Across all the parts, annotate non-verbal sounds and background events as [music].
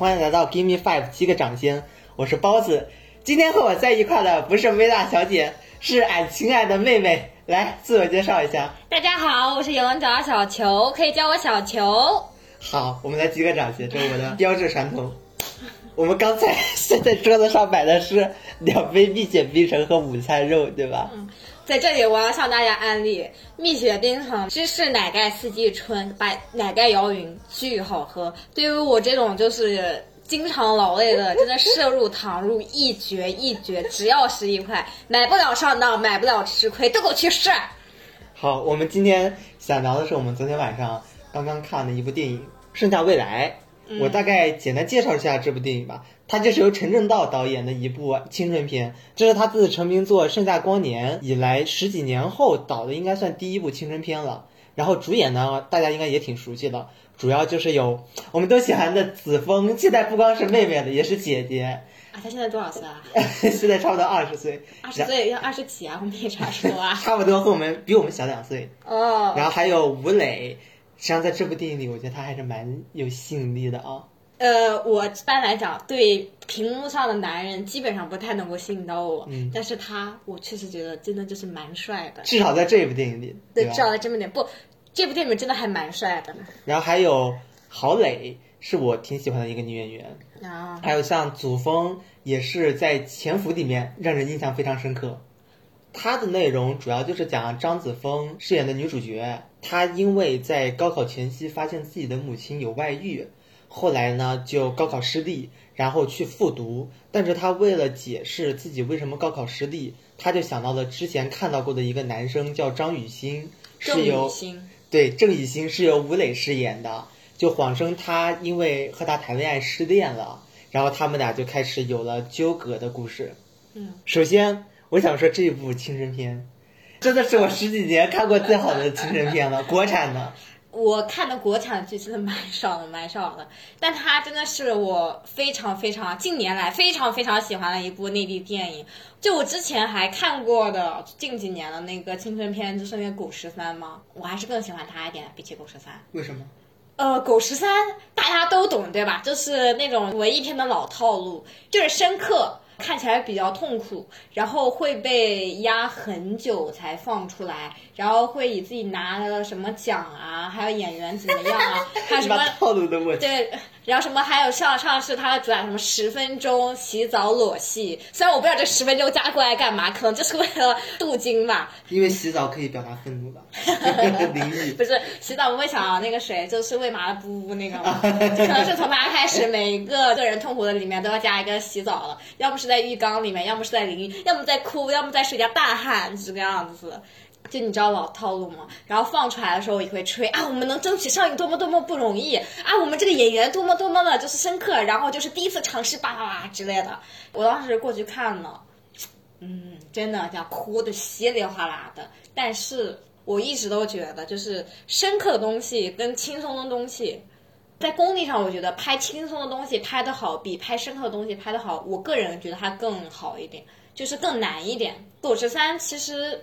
欢迎来到 Give Me Five 七个掌心，我是包子。今天和我在一块的不是薇娅小姐，是俺亲爱的妹妹。来，自我介绍一下。大家好，我是有人叫小球，可以叫我小球。好，我们来击个掌心，这是我的标志传统。我们刚才现在桌子上摆的是两杯蜜雪冰城和午餐肉，对吧？嗯，在这里我要向大家安利蜜雪冰城芝士奶盖四季春，把奶盖摇匀，巨好喝。对于我这种就是经常劳累的，真的摄入糖入一绝一绝，只要十一块，买不了上当，买不了吃亏，都给我去试。好，我们今天想聊的是我们昨天晚上刚刚看的一部电影《盛夏未来》。我大概简单介绍一下这部电影吧。它就是由陈正道导演的一部青春片，这是他自成名作《盛夏光年》以来十几年后导的，应该算第一部青春片了。然后主演呢，大家应该也挺熟悉的，主要就是有我们都喜欢的子枫，现在不光是妹妹了，也是姐姐。啊，他现在多少岁啊？[laughs] 现在差不多二十岁。二十岁要二十几啊？我们也差不多啊。[laughs] 差不多和我们比我们小两岁。哦。然后还有吴磊。实际上，在这部电影里，我觉得他还是蛮有吸引力的啊。呃，我一般来讲，对屏幕上的男人基本上不太能够吸引到我。嗯。但是他，我确实觉得真的就是蛮帅的。至少在这部电影里。对，至少在这部电影不，这部电影真的还蛮帅的。然后还有郝蕾，是我挺喜欢的一个女演员。啊。还有像祖峰，也是在《潜伏》里面让人印象非常深刻。它的内容主要就是讲张子枫饰演的女主角，她因为在高考前夕发现自己的母亲有外遇，后来呢就高考失利，然后去复读。但是他为了解释自己为什么高考失利，他就想到了之前看到过的一个男生叫张雨欣，是由对郑雨欣是由吴磊饰演的，就谎称他因为和他谈恋爱失恋了，然后他们俩就开始有了纠葛的故事。嗯，首先。我想说这部青春片，真的是我十几年看过最好的青春片了，国产的。我看的国产剧真的蛮少的，蛮少的。但它真的是我非常非常近年来非常非常喜欢的一部内地电影。就我之前还看过的近几年的那个青春片，就是那个《狗十三》吗？我还是更喜欢它一点，比起《狗十三》。为什么？呃，《狗十三》大家都懂对吧？就是那种文艺片的老套路，就是深刻。看起来比较痛苦，然后会被压很久才放出来，然后会以自己拿了什么奖啊，还有演员怎么样啊，[laughs] 还有什么套路的问题。对。然后什么还有上上是他的主打什么十分钟洗澡裸戏，虽然我不知道这十分钟加过来干嘛，可能就是为了镀金吧。因为洗澡可以表达愤怒吧？[laughs] 淋浴不是洗澡，我会想到那个谁，就是为麻的布那个嘛，[laughs] 可能是从他开始，每个个人痛苦的里面都要加一个洗澡了，要么是在浴缸里面，要么是在淋浴，要么在哭，要么在水下大汗，这个样子。就你知道老套路吗？然后放出来的时候也会吹啊，我们能争取上映多么多么不容易啊，我们这个演员多么多么的就是深刻，然后就是第一次尝试叭叭叭之类的。我当时过去看了，嗯，真的叫哭的稀里哗啦的。但是我一直都觉得，就是深刻的东西跟轻松的东西，在功力上，我觉得拍轻松的东西拍得好，比拍深刻的东西拍得好。我个人觉得它更好一点，就是更难一点。狗十三其实。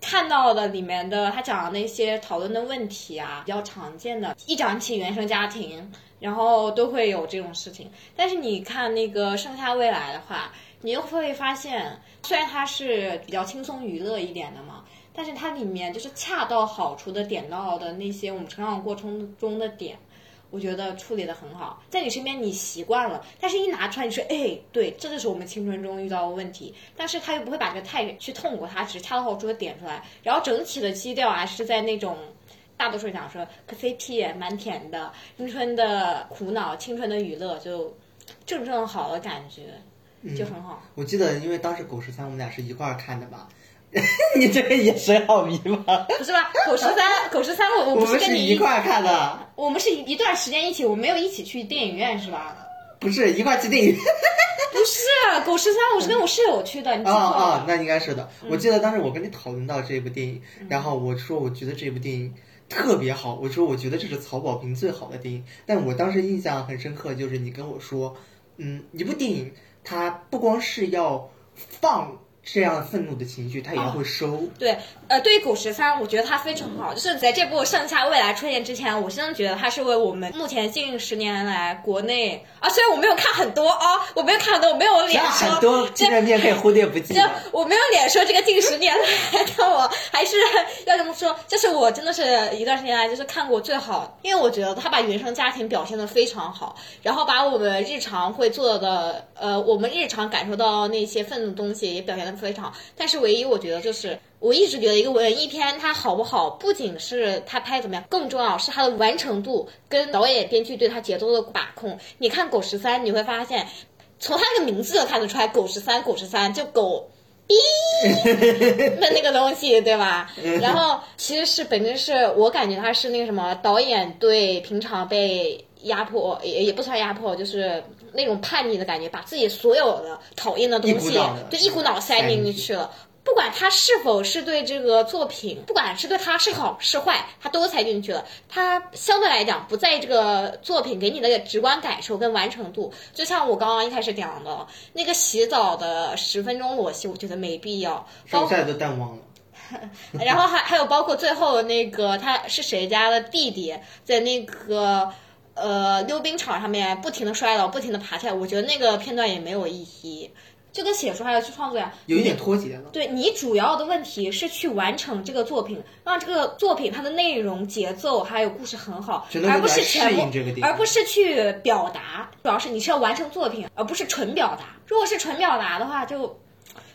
看到的里面的他讲的那些讨论的问题啊，比较常见的，一讲起原生家庭，然后都会有这种事情。但是你看那个《盛夏未来》的话，你又会发现，虽然它是比较轻松娱乐一点的嘛，但是它里面就是恰到好处的点到的那些我们成长过程中的点。我觉得处理的很好，在你身边你习惯了，但是一拿出来你说，哎，对，这就是我们青春中遇到的问题，但是他又不会把这个太去痛过，他只是恰到好处的点出来，然后整体的基调啊是在那种，大多数讲说磕 CP 蛮甜的，青春的苦恼，青春的娱乐，就正正好的感觉，就很好。我记得，因为当时狗十三我们俩是一块儿看的吧。[laughs] 你这个眼神好迷茫。不是吧？狗十三，[laughs] 狗十三，我我不是跟你一块看的。我们是一段时间一起，我没有一起去电影院，是吧？不是一块去电影。院。[laughs] 不是狗十三，我是跟我室友去的。啊啊，那应该是的。我记得当时我跟你讨论到这部电影，然后我说我觉得这部电影特别好，我说我觉得这是曹保平最好的电影。但我当时印象很深刻，就是你跟我说，嗯，一部电影它不光是要放。这样愤怒的情绪，他也会收。对，呃，对于狗十三，我觉得它非常好。就是在这部《盛夏未来》出现之前，我真的觉得它是为我们目前近十年来国内啊，虽然我没有看很多啊，我没有看很多，我没有脸说很多这精神片可以忽略不计就。我没有脸说这个近十年来，但我还是要这么说，这是我真的是一段时间来就是看过最好，因为我觉得他把原生家庭表现的非常好，然后把我们日常会做的，呃，我们日常感受到那些愤怒的东西也表现的非常好，但是唯一我觉得就是。我一直觉得一个文艺片它好不好，不仅是它拍怎么样，更重要是它的完成度跟导演、编剧对它节奏的把控。你看《狗十三》，你会发现，从它那个名字就看得出来，“狗十三”，“狗十三”就狗 [laughs] 的那个东西，对吧？然后其实是本身是我感觉他是那个什么导演对平常被压迫，也也不算压迫，就是那种叛逆的感觉，把自己所有的讨厌的东西脑的，对一股脑塞进去了。不管他是否是对这个作品，不管是对他是好是坏，他都猜进去了。他相对来讲不在这个作品给你的直观感受跟完成度，就像我刚刚一开始讲的那个洗澡的十分钟裸戏，我觉得没必要。包剩下的都淡忘了。[laughs] 然后还还有包括最后那个他是谁家的弟弟，在那个呃溜冰场上面不停的摔倒，不停的爬起来，我觉得那个片段也没有意义，就跟写书还有去创作呀，有一点脱节了。对你主要的问题是去完成这个作品，让这个作品它的内容、节奏还有故事很好而不是全而不是去表达。主要是你是要完成作品，而不是纯表达。如果是纯表达的话，就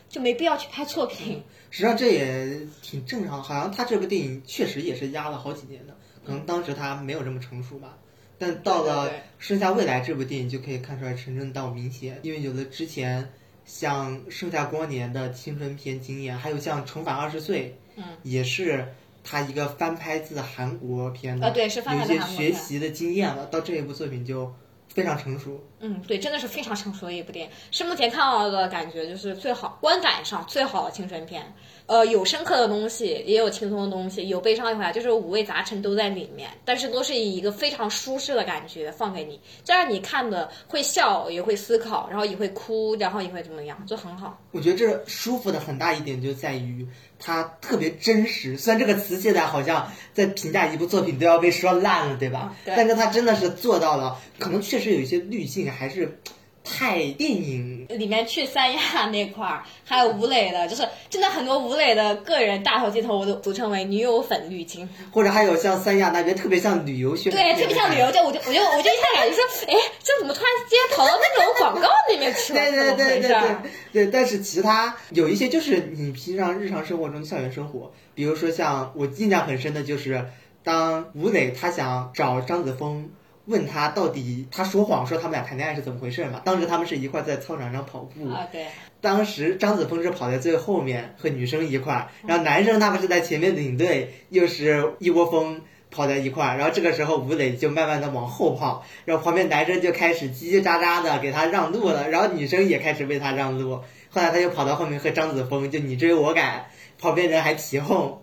就没必要去拍作品。[laughs] 实际上这也挺正常，好像他这部电影确实也是压了好几年的，可能当时他没有这么成熟吧。但到了《盛夏未来》这部电影就可以看出来成正道明显，因为有了之前像《盛夏光年》的青春片经验，还有像《重返二十岁》，嗯，也是他一个翻拍自韩国片的，啊对是翻拍有一些学习的经验了。到这一部作品就非常成熟。嗯，对，真的是非常成熟的一部电影，是目前看到的感觉就是最好观感上最好的青春片。呃，有深刻的东西，也有轻松的东西，有悲伤一回来，就是五味杂陈都在里面，但是都是以一个非常舒适的感觉放给你，这样你看的会笑，也会思考，然后也会哭，然后也会怎么样，就很好。我觉得这舒服的很大一点就在于它特别真实。虽然这个词现在好像在评价一部作品都要被说烂了，对吧？对但是它真的是做到了，可能确实有一些滤镜还是太电影。里面去三亚那块儿，还有吴磊的，就是真的很多吴磊的个人大头镜头，我都俗称为女友粉滤镜。或者还有像三亚那边特别像旅游宣传对，特别像旅游，就我就我就我就一下感觉说，[laughs] 哎，这怎么突然之间跑到那种广告里面去了？对对对对对对，但是其他有一些就是你平常日常生活中的校园生活，比如说像我印象很深的就是，当吴磊他想找张子枫。问他到底他说谎说他们俩谈恋爱是怎么回事嘛？当时他们是一块在操场上跑步，啊，对，当时张子枫是跑在最后面和女生一块儿，然后男生他们是在前面领队，又是一窝蜂跑在一块儿，然后这个时候吴磊就慢慢的往后跑，然后旁边男生就开始叽叽喳喳的给他让路了，然后女生也开始为他让路，后来他就跑到后面和张子枫就你追我赶，旁边人还起哄。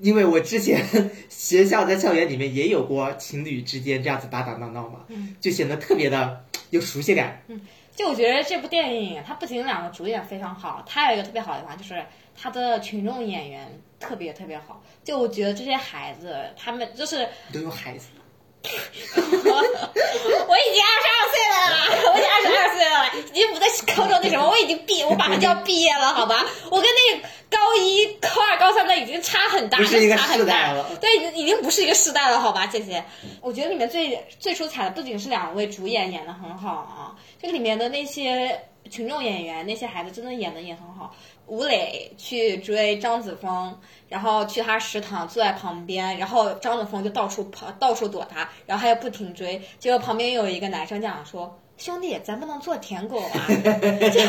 因为我之前学校在校园里面也有过情侣之间这样子打打闹闹嘛，就显得特别的有熟悉感。嗯就我觉得这部电影，它不仅两个主演非常好，它还有一个特别好的地方，就是它的群众演员特别特别好。就我觉得这些孩子，他们就是你都有孩子，我已经二十二岁了啦，我已经二十二岁了，已经不在高中那什么，我已经毕，我马上就要毕业了，好吧？我跟那高一、高二、高三的已经差很大，是差很大了对，已经已经不是一个时代了，好吧，姐姐。我觉得里面最最出彩的不仅是两位主演演的很好啊，这个里面的那些群众演员，那些孩子真的演的也很好。吴磊去追张子枫，然后去他食堂坐在旁边，然后张子枫就到处跑，到处躲他，然后他又不停追，结果旁边有一个男生这样说。兄弟，咱不能做舔狗啊！[laughs] 就，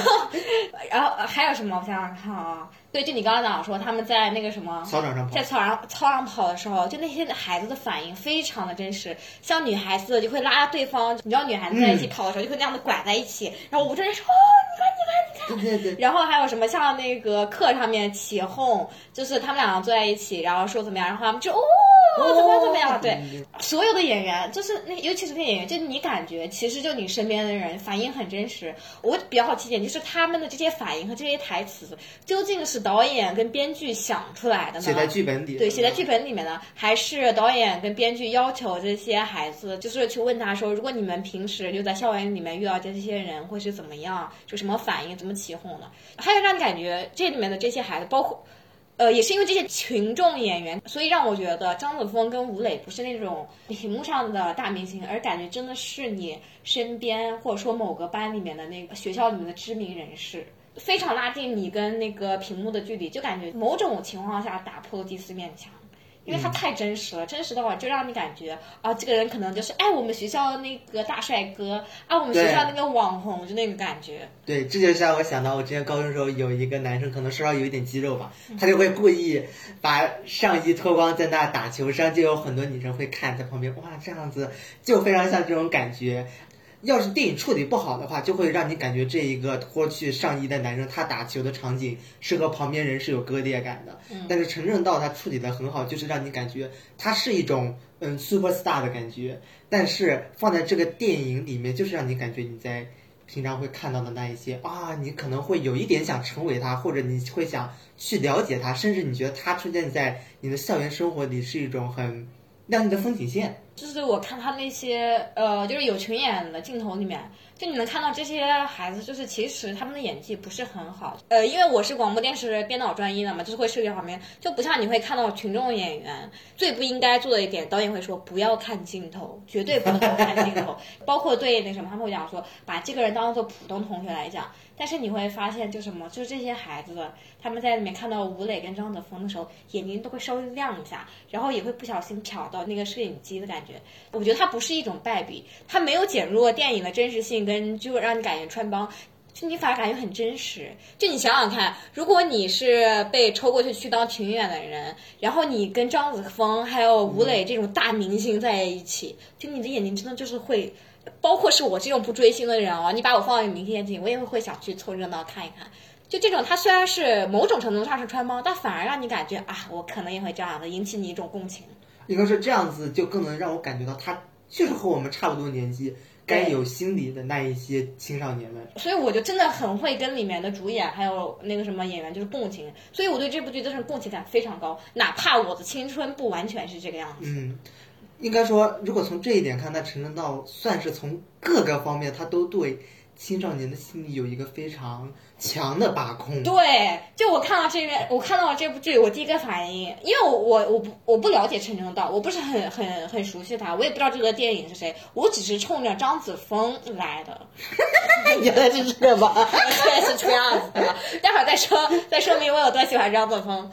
然后还有什么？我想想看啊，对，就你刚刚讲说他们在那个什么操场上跑在。操场操场跑的时候，就那些孩子的反应非常的真实，像女孩子就会拉对方，你知道女孩子在一起跑的时候就会那样的拐在一起，然后我这人说哦，你看你看你看，对对对，然后还有什么像那个课上面起哄，就是他们两个坐在一起，然后说怎么样，然后他们就哦，哦，怎么怎么样？对，所有的演员，就是那，尤其是那演员，就你感觉，其实就你身边的人反应很真实。我比较好奇一点，就是他们的这些反应和这些台词，究竟是导演跟编剧想出来的呢？写在剧本里。对，写在剧本里面呢，还是导演跟编剧要求这些孩子，就是去问他说，如果你们平时就在校园里面遇到这些人，会是怎么样？就什么反应？怎么起哄的？还有让你感觉这里面的这些孩子，包括。呃，也是因为这些群众演员，所以让我觉得张子枫跟吴磊不是那种屏幕上的大明星，而感觉真的是你身边或者说某个班里面的那个学校里面的知名人士，非常拉近你跟那个屏幕的距离，就感觉某种情况下打破了第四面墙。因为他太真实了，真实的话就让你感觉啊，这个人可能就是哎，我们学校那个大帅哥啊，我们学校那个网红，就那个感觉。对，这就让我想到我之前高中时候有一个男生，可能稍稍有一点肌肉吧，他就会故意把上衣脱光在那打球，上就有很多女生会看在旁边，哇，这样子就非常像这种感觉。要是电影处理不好的话，就会让你感觉这一个脱去上衣的男生他打球的场景是和旁边人是有割裂感的。但是陈正道他处理的很好，就是让你感觉他是一种嗯 super star 的感觉。但是放在这个电影里面，就是让你感觉你在平常会看到的那一些啊，你可能会有一点想成为他，或者你会想去了解他，甚至你觉得他出现在你的校园生活里是一种很亮丽的风景线。就是我看他那些呃，就是有群演的镜头里面，就你能看到这些孩子，就是其实他们的演技不是很好。呃，因为我是广播电视编导专业的嘛，就是会涉及方面，就不像你会看到群众演员最不应该做的一点，导演会说不要看镜头，绝对不能看镜头。[laughs] 包括对那什么，他们会讲说把这个人当做普通同学来讲。但是你会发现，就什么，就是这些孩子，他们在里面看到吴磊跟张子枫的时候，眼睛都会稍微亮一下，然后也会不小心瞟到那个摄影机的感觉。我觉得它不是一种败笔，它没有减弱电影的真实性，跟就让你感觉穿帮，就你反而感觉很真实。就你想想看，如果你是被抽过去去当群演的人，然后你跟张子枫还有吴磊这种大明星在一起，就你的眼睛真的就是会。包括是我这种不追星的人哦，你把我放在明星眼前，我也会想去凑热闹看一看。就这种，它虽然是某种程度上是穿帮，但反而让你感觉啊，我可能也会这样的，引起你一种共情。应该是这样子，就更能让我感觉到他就是和我们差不多年纪，该有心理的那一些青少年们。所以我就真的很会跟里面的主演还有那个什么演员就是共情，所以我对这部剧真是共情感非常高，哪怕我的青春不完全是这个样子。嗯。应该说，如果从这一点看，那陈正道算是从各个方面，他都对青少年的心理有一个非常强的把控。对，就我看到这边，我看到这部剧，我第一个反应，因为我我我不我不了解陈正道，我不是很很很熟悉他，我也不知道这个电影是谁，我只是冲着张子枫来的。[laughs] 原来是这个吧？[laughs] 对，是这样子的。待会儿再说，再说明我有多喜欢张子枫。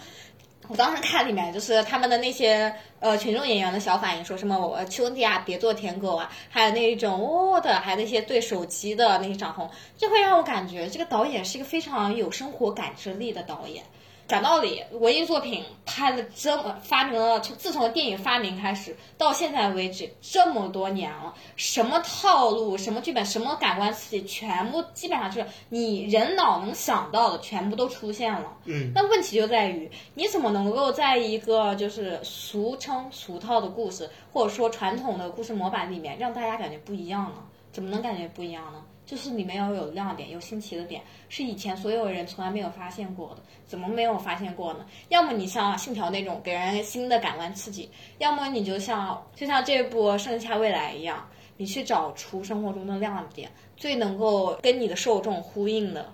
我当时看里面就是他们的那些呃群众演员的小反应，说什么我兄弟啊别做舔狗啊，还有那一种哦的，还有那些对手机的那些掌红，就会让我感觉这个导演是一个非常有生活感知力的导演。讲道理，文艺作品拍了这么发明了，从自从电影发明开始到现在为止这么多年了，什么套路、什么剧本、什么感官刺激，全部基本上就是你人脑能想到的，全部都出现了。嗯。那问题就在于，你怎么能够在一个就是俗称俗套的故事，或者说传统的故事模板里面，让大家感觉不一样呢？怎么能感觉不一样呢？就是里面要有亮点，有新奇的点，是以前所有人从来没有发现过的。怎么没有发现过呢？要么你像《信条》那种给人新的感官刺激，要么你就像就像这部《盛夏未来》一样，你去找出生活中的亮点，最能够跟你的受众呼应的。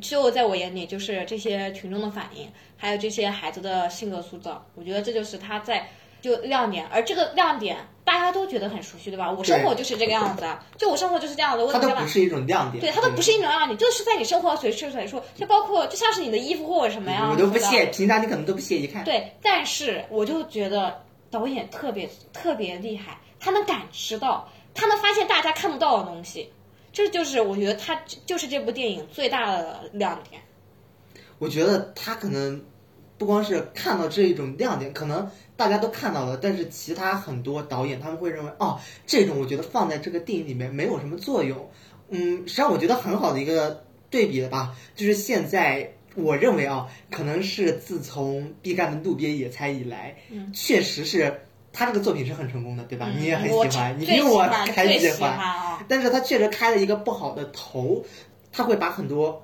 就在我眼里，就是这些群众的反应，还有这些孩子的性格塑造，我觉得这就是他在。就亮点，而这个亮点大家都觉得很熟悉，对吧？我生活就是这个样子，就我生活就是这样的。它都不是一种亮点，对，它都不是一种亮点，就是在你生活随时随处，就包括就像是你的衣服或者什么呀我都不屑，平常你可能都不屑一看。对，但是我就觉得导演特别特别厉害，他能感知到，他能发现大家看不到的东西，这就是我觉得他就是这部电影最大的亮点。我觉得他可能不光是看到这一种亮点，可能。大家都看到了，但是其他很多导演他们会认为，哦，这种我觉得放在这个电影里面没有什么作用。嗯，实际上我觉得很好的一个对比了吧，就是现在我认为啊，可能是自从毕赣的《路边野餐》以来，嗯确实是他这个作品是很成功的，对吧？嗯你也很喜欢，你比我还喜欢。但是他确实开了一个不好的头，他会把很多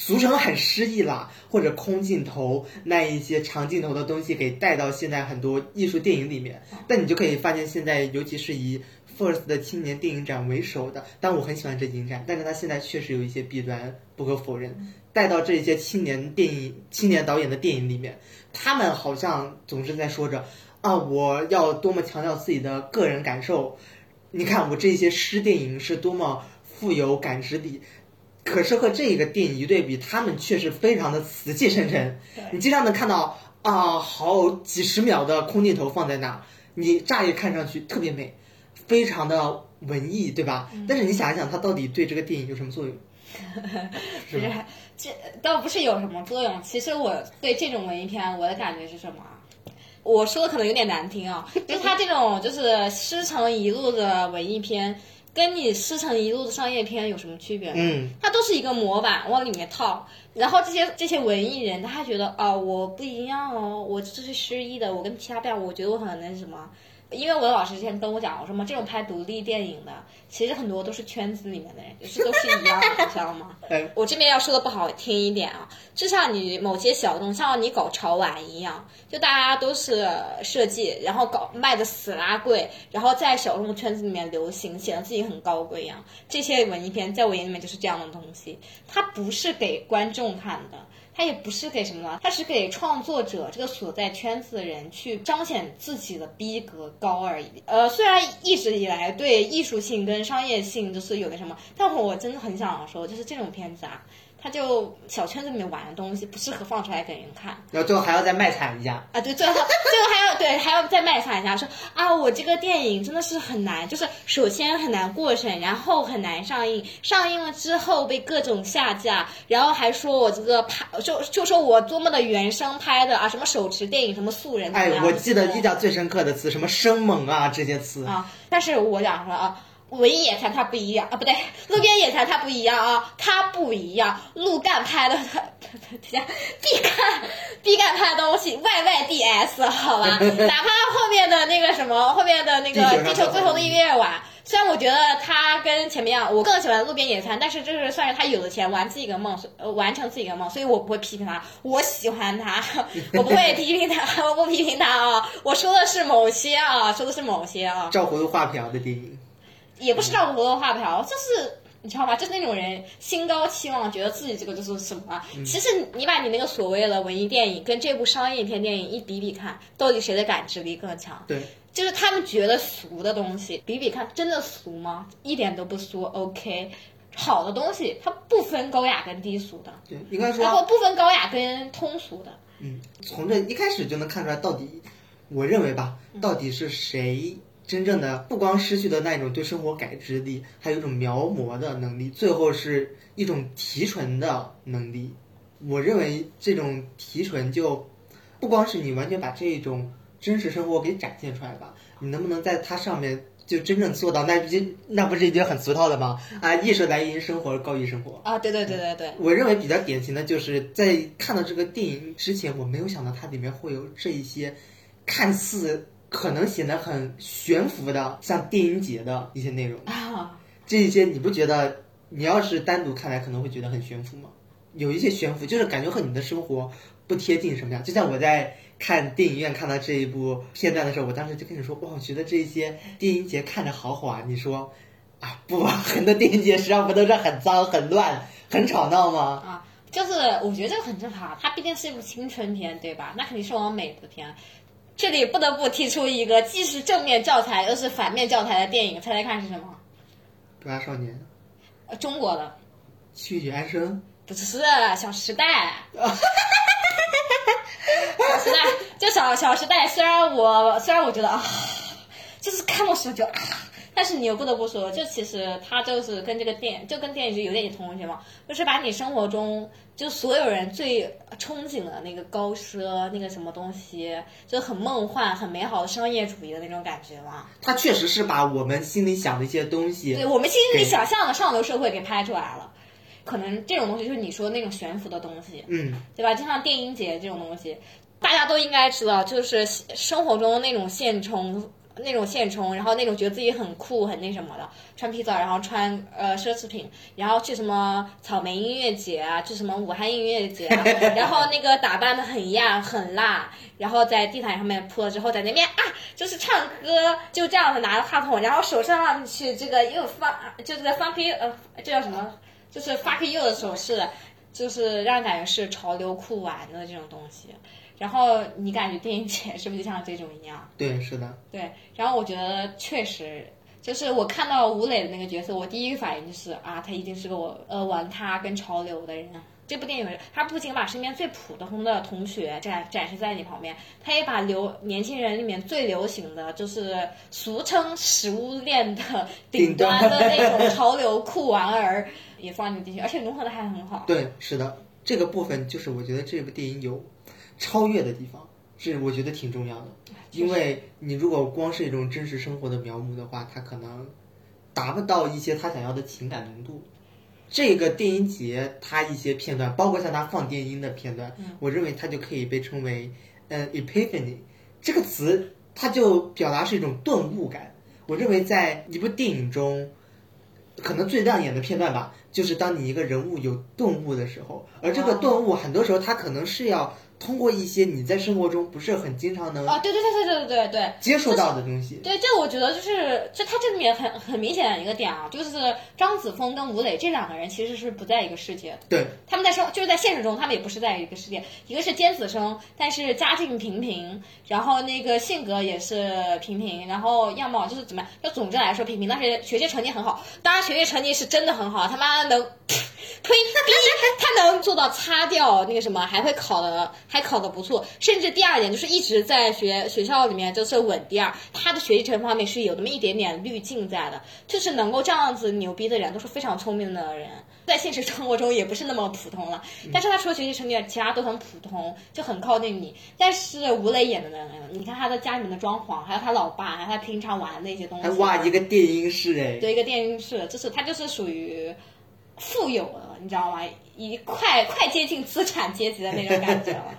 俗称很诗意啦，或者空镜头那一些长镜头的东西给带到现在很多艺术电影里面。但你就可以发现，现在尤其是以 FIRST 的青年电影展为首的，但我很喜欢这影展，但是它现在确实有一些弊端，不可否认。带到这些青年电影、青年导演的电影里面，他们好像总是在说着啊，我要多么强调自己的个人感受。你看我这些诗电影是多么富有感知力，可是和这个电影一对比，他们却是非常的死气沉沉。你经常能看到啊，好几十秒的空镜头放在那，你乍一看上去特别美，非常的文艺，对吧？但是你想一想，它到底对这个电影有什么作用？[laughs] 不是吧？这倒不是有什么作用。其实我对这种文艺片，我的感觉是什么啊？我说的可能有点难听啊，[laughs] 就是它这种就是师承一路的文艺片，跟你师承一路的商业片有什么区别？嗯，它都是一个模板往里面套，然后这些这些文艺人，他还觉得啊、我不一样哦，我这是诗意的，我跟其他不一样，我觉得我很那什么。因为我的老师之前跟我讲我说嘛这种拍独立电影的，其实很多都是圈子里面的人，[laughs] 就是都是一样的，你知道吗？对，我这边要说的不好听一点啊，就像你某些小众，像你搞潮玩一样，就大家都是设计，然后搞卖的死拉贵，然后在小众圈子里面流行，显得自己很高贵一样。这些文艺片在我眼里面就是这样的东西，它不是给观众看的。它也不是给什么呢，它是给创作者这个所在圈子的人去彰显自己的逼格高而已。呃，虽然一直以来对艺术性跟商业性就是有那什么，但我真的很想说，就是这种片子啊，它就小圈子里面玩的东西不适合放出来给人看。然后最后还要再卖惨一下。啊，对，最后最后还要对还要再卖惨一下，说啊，我这个电影真的是很难，就是首先很难过审，然后很难上映，上映了之后被各种下架，然后还说我这个拍就就说我多么的原生拍的啊，什么手持电影，什么素人哎，我记得印象最深刻的词，什么生猛啊这些词。啊，但是我想说啊。文艺野餐它不一样啊，不对，路边野餐它不一样啊，它不一样。路干拍的，等下必干必干拍的东西 Y Y D S 好吧，哪怕后面的那个什么，后面的那个地球最后的夜晚，虽然我觉得它跟前面一样，我更喜欢路边野餐，但是这是算是他有了钱玩自己的梦，呃，完成自己的梦，所以我不会批评他，我喜欢他，我不会批评他，我不批评他啊，我说的是某些啊，说的是某些啊。照葫芦画瓢的电影，也不是照顾葫芦画瓢，就是你知道吗？就是那种人心高气旺，觉得自己这个就是什么啊。其实你把你那个所谓的文艺电影跟这部商业片电影一比比看，到底谁的感知力更强？对，就是他们觉得俗的东西，比比看，真的俗吗？一点都不俗。OK，好的东西它不分高雅跟低俗的，对，应该说然后说，不分高雅跟通俗的。嗯，从这一开始就能看出来，到底，我认为吧，到底是谁真正的不光失去的那种对生活感知力，还有一种描摹的能力，最后是一种提纯的能力。我认为这种提纯就不光是你完全把这种真实生活给展现出来吧，你能不能在它上面就真正做到？那不就那不是已经很俗套的吗？啊，艺术来源于生活，高于生活。啊，对对对对对，我认为比较典型的就是在看到这个电影之前，我没有想到它里面会有这一些看似可能显得很悬浮的，像电影节的一些内容。啊，这一些你不觉得你要是单独看来可能会觉得很悬浮吗？有一些悬浮，就是感觉和你的生活不贴近什么样。就像我在看电影院看到这一部片段的时候，我当时就跟你说，哇，我觉得这些电影节看着好好啊。你说啊，不，很多电影节实际上不都是很脏、很乱、很吵闹吗？啊，就是我觉得这个很正常，它毕竟是一部青春片，对吧？那肯定是往美的片。这里不得不提出一个既是正面教材又是反面教材的电影，猜猜看是什么？《不良少年》呃，中国的，《曲曲安生。不是《小时代》。小时代就小小时代，虽然我虽然我觉得啊，就是看的时候就啊，但是你又不得不说，就其实它就是跟这个电就跟电影剧有点同学嘛，就是把你生活中就所有人最憧憬的那个高奢那个什么东西，就很梦幻、很美好的商业主义的那种感觉嘛。它确实是把我们心里想的一些东西对我们心里想象的上流社会给拍出来了。可能这种东西就是你说的那种悬浮的东西，嗯，对吧？就像电音节这种东西，大家都应该知道，就是生活中那种现充。那种现充，然后那种觉得自己很酷很那什么的，穿皮草，然后穿呃奢侈品，然后去什么草莓音乐节啊，去什么武汉音乐节啊，[laughs] 然后那个打扮的很亚很辣，然后在地毯上面铺了之后，在那边啊就是唱歌，就这样子拿着话筒，然后手上上去这个又发就这个 funky 呃这叫什么？就是 fuck you 的手势，就是让感觉是潮流酷玩的这种东西。然后你感觉电影节是不是就像这种一样？对，是的。对，然后我觉得确实，就是我看到吴磊的那个角色，我第一个反应就是啊，他一定是个我呃玩他跟潮流的人。这部电影他不仅把身边最普通的同学展展示在你旁边，他也把流年轻人里面最流行的就是俗称食物链的顶端的那 [laughs] 种潮流酷玩儿也放进进去，而且融合的还很好。对，是的，这个部分就是我觉得这部电影有。超越的地方是我觉得挺重要的，因为你如果光是一种真实生活的描摹的话，它可能达不到一些他想要的情感浓度。这个电音节它一些片段，包括像他放电音的片段，我认为它就可以被称为呃 epiphany 这个词，它就表达是一种顿悟感。我认为在一部电影中，可能最亮眼的片段吧，就是当你一个人物有顿悟的时候，而这个顿悟很多时候它可能是要。通过一些你在生活中不是很经常能啊，对对对对对对对。对接触到的东西，对，这我觉得就是就他这里面很很明显的一个点啊，就是张子枫跟吴磊这两个人其实是不在一个世界的，对，他们在生就是在现实中他们也不是在一个世界，一个是尖子生，但是家境平平，然后那个性格也是平平，然后样貌就是怎么样，就总之来说平平，但是学习成绩很好，当然学习成绩是真的很好，他妈能，呸，他能做到擦掉那个什么，还会考的。还考得不错，甚至第二点就是一直在学学校里面就是稳第二。他的学习成绩方面是有那么一点点滤镜在的，就是能够这样子牛逼的人都是非常聪明的人，在现实生活中也不是那么普通了。但是他除了学习成绩，其他都很普通，就很靠近你。但是吴磊演的呢，你看他的家里面的装潢，还有他老爸，还有他平常玩的那些东西。哇，一个电音室哎，对，一个电音室，就是他就是属于富有了，你知道吗？已快快接近资产阶级的那种感觉了，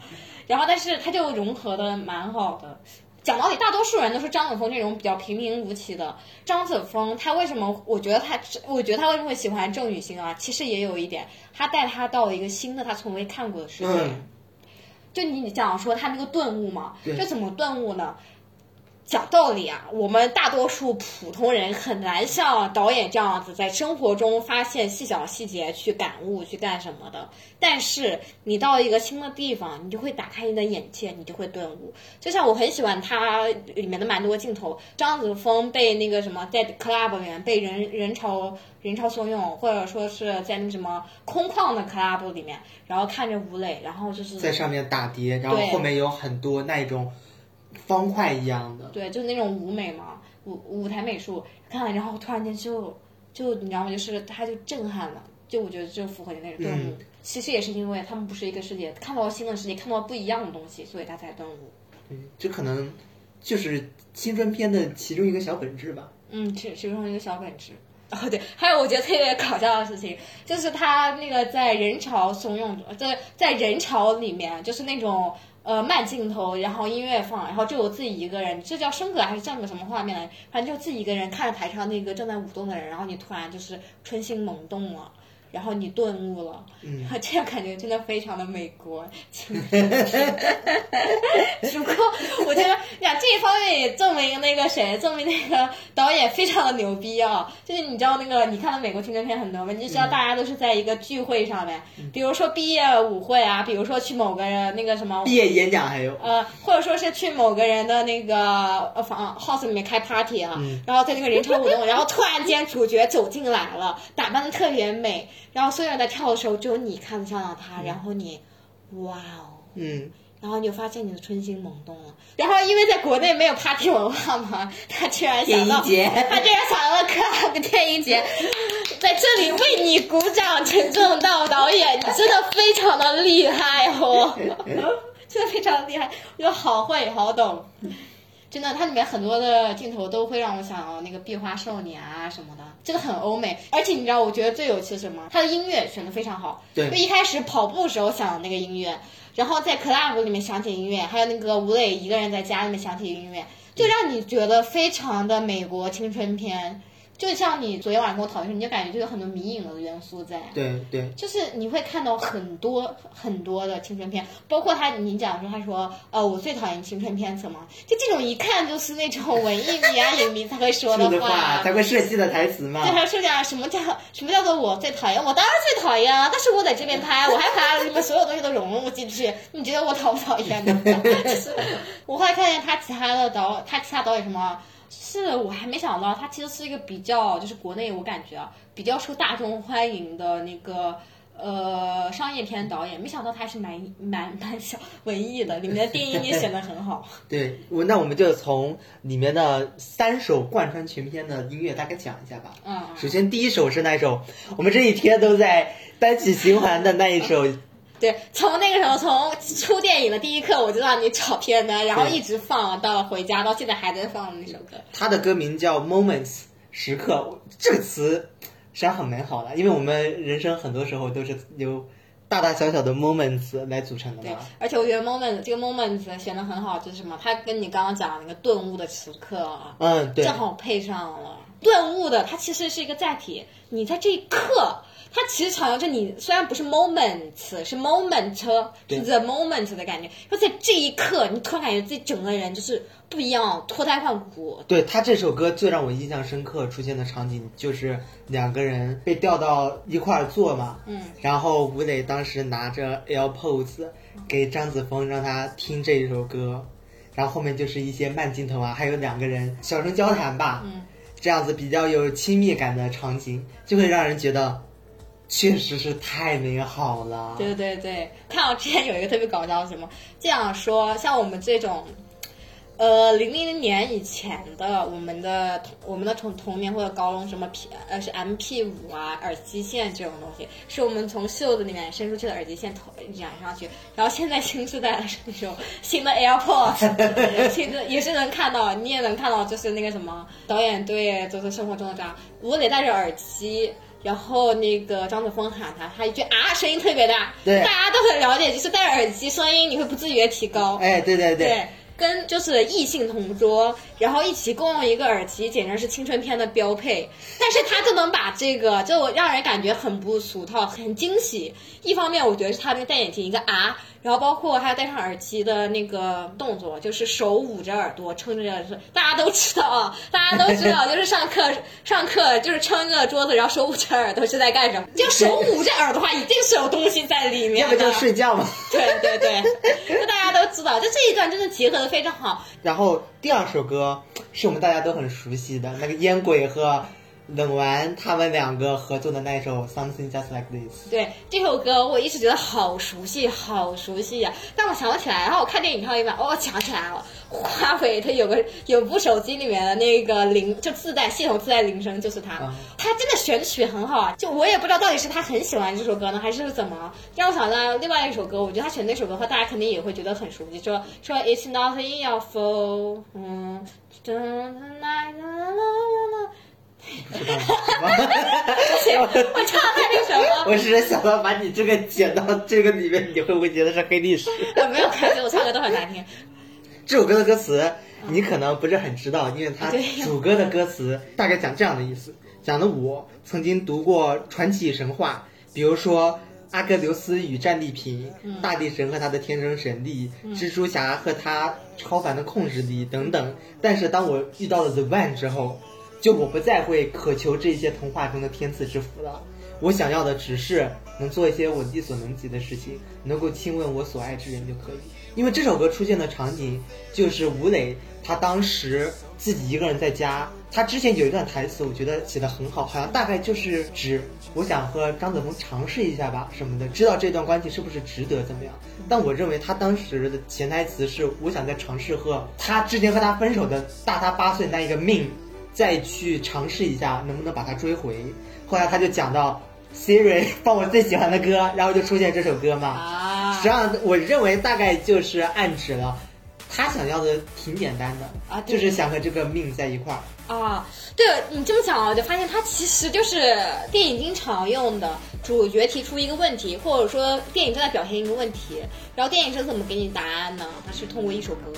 然后但是他就融合的蛮好的。讲道理，大多数人都是张子枫这种比较平平无奇的。张子枫他为什么？我觉得他，我觉得他为什么会喜欢郑雨欣啊？其实也有一点，他带他到了一个新的他从未看过的世界。就你讲说他那个顿悟嘛，就怎么顿悟呢？讲道理啊，我们大多数普通人很难像导演这样子，在生活中发现细小细节去感悟去干什么的。但是你到一个新的地方，你就会打开你的眼界，你就会顿悟。就像我很喜欢它里面的蛮多镜头，张子枫被那个什么在 club 里面被人人潮人潮汹涌，或者说是在那什么空旷的 club 里面，然后看着吴磊，然后就是在上面打碟，然后后面有很多那种。方块一样的，对，就是那种舞美嘛，舞舞台美术，看了然后突然间就就你知道吗？就是他就震撼了，就我觉得就符合你那种顿悟。其实也是因为他们不是一个世界，看到了新的世界，看到了不一样的东西，所以他才顿悟。对，这可能就是青春片的其中一个小本质吧。嗯，其其中一个小本质。哦，对，还有我觉得特别搞笑的事情，就是他那个在人潮汹涌，在在人潮里面，就是那种。呃，慢镜头，然后音乐放，然后就我自己一个人，这叫升格还是叫个什么画面呢？反正就自己一个人看着台上那个正在舞动的人，然后你突然就是春心萌动了。然后你顿悟了，嗯，[laughs] 这样感觉真的非常的美国。[laughs] 只不过我觉得，呀，这一方面也证明那个谁，证明那个导演非常的牛逼啊！就是你知道那个，你看的美国青春片很多吗？你就知道大家都是在一个聚会上面，比如说毕业舞会啊，比如说去某个人那个什么毕业演讲，还有呃，或者说是去某个人的那个房 house 里面开 party 啊，然后在那个人潮舞动，然后突然间主角走进来了，打扮的特别美。然后所有人在跳的时候，只有你看得上了他，然后你，哇哦，嗯，然后你就发现你的春心萌动了。然后因为在国内没有 party 文化嘛，他居然想到，他居然想到了克个电音节，在这里为你鼓掌，[laughs] 陈正道导演，你真的非常的厉害哦，[laughs] 真的非常厉害，又好会好懂。真的，它里面很多的镜头都会让我想到那个《壁花少年》啊什么的，真的很欧美。而且你知道，我觉得最有趣是什么？他的音乐选的非常好。对就一开始跑步时候想的那个音乐，然后在 club 里面响起音乐，还有那个吴磊一个人在家里面响起音乐，就让你觉得非常的美国青春片。就像你昨天晚上跟我讨论说，你就感觉就有很多迷影的元素在。对对，就是你会看到很多很多的青春片，包括他，你讲说他说，呃，我最讨厌青春片什么，就这种一看就是那种文艺迷啊、影迷才会说说的话，才会设计的台词嘛对，。还说讲什么叫什么叫做我最讨厌，我当然最讨厌啊，但是我在这边拍，我还把你们所有东西都融入进去，你觉得我讨不讨厌呢？[laughs] 就是我后来看见他其他的导，他其他导演什么。是我还没想到，他其实是一个比较，就是国内我感觉啊，比较受大众欢迎的那个呃商业片导演，没想到他还是蛮蛮蛮小文艺的，里面的电影也选的很好。对，我那我们就从里面的三首贯穿全片的音乐大概讲一下吧。嗯，首先第一首是那首我们这一天都在单曲循环的那一首，对，从那个时候，从出电影的第一刻我就让你找片单，然后一直放到回家，到现在还在放那首歌。他的歌名叫 Moments 时刻，这个词实际上很美好的，因为我们人生很多时候都是由大大小小的 moments 来组成的对嘛。，而且我觉得 moment 这个 moments 选的很好，就是什么，它跟你刚刚讲的那个顿悟的时刻啊，嗯，对正，好配上了。顿悟的，它其实是一个载体，你在这一刻。它其实常常就你虽然不是 moments，是 moment，对是 the moment 的感觉。就在这一刻，你突然感觉自己整个人就是不一样，脱胎换骨。对他这首歌最让我印象深刻出现的场景就是两个人被调到一块儿坐嘛，嗯，然后吴磊当时拿着 AirPods 给张子枫让他听这一首歌，然后后面就是一些慢镜头啊，还有两个人小声交谈吧，嗯，这样子比较有亲密感的场景，就会让人觉得确实是太美好了。对对对，看我之前有一个特别搞笑是什么？这样说，像我们这种，呃，零零年以前的我们的我们的童童年或者高中什么 P 呃是 MP 五啊耳机线这种东西，是我们从袖子里面伸出去的耳机线头染上去，然后现在新时代的是那种新的 AirPods，[laughs] 新的也是能看到，你也能看到，就是那个什么导演对就是生活中的这样，我得戴着耳机。然后那个张子枫喊他，他一句啊，声音特别大，对大家都很了解，就是戴耳机，声音你会不自觉提高，哎，对对对，跟就是异性同桌，然后一起共用一个耳机，简直是青春片的标配。但是他就能把这个，就让人感觉很不俗套，很惊喜。一方面，我觉得是他那个戴眼镜一个啊，然后包括还有戴上耳机的那个动作，就是手捂着耳朵，撑着，大家都知道啊，大家都知道，就是上课 [laughs] 上课就是撑着桌子，然后手捂着耳朵是在干什么？就手捂着耳朵的话，一定是有东西在里面的。要不就睡觉嘛。对对对，[laughs] 就大家都知道，就这一段真的结合的非常好。然后第二首歌是我们大家都很熟悉的那个烟鬼和冷完他们两个合作的那一首《Something Just Like This》。对这首歌，我一直觉得好熟悉，好熟悉呀、但我想不起来。然后我看电影看到一半，哦，想起来了，华为它有个有部手机里面的那个铃，就自带系统自带铃声，就是它。嗯它真的选曲很好啊！就我也不知道到底是他很喜欢这首歌呢，还是怎么让我想到另外一首歌。我觉得他选那首歌的话，大家肯定也会觉得很熟悉，说说 It's not in your fault，嗯。知道吗？[laughs] 我唱他那什么？我是想到把你这个剪到这个里面，你会不会觉得是黑历史？我没有看，我唱歌都很难听。这首歌的歌词你可能不是很知道，因为它主歌的歌词大概讲这样的意思：讲的我曾经读过传奇神话，比如说阿格琉斯与战利品、大地神和他的天生神力、蜘蛛侠和他超凡的控制力等等。但是当我遇到了 The One 之后，就我不再会渴求这些童话中的天赐之福了。我想要的只是能做一些我力所能及的事情，能够亲吻我所爱之人就可以。因为这首歌出现的场景就是吴磊，他当时自己一个人在家，他之前有一段台词，我觉得写的很好，好像大概就是指我想和张子枫尝试一下吧什么的，知道这段关系是不是值得怎么样。但我认为他当时的潜台词是，我想再尝试和他之前和他分手的大他八岁那一个命，再去尝试一下能不能把它追回。后来他就讲到 Siri [laughs] 放我最喜欢的歌，然后就出现这首歌嘛。啊实际上，我认为大概就是暗指了，他想要的挺简单的啊就是想和这个命在一块儿。啊，对你这么讲，我就发现它其实就是电影经常用的，主角提出一个问题，或者说电影正在表现一个问题，然后电影是怎么给你答案呢？它是通过一首歌。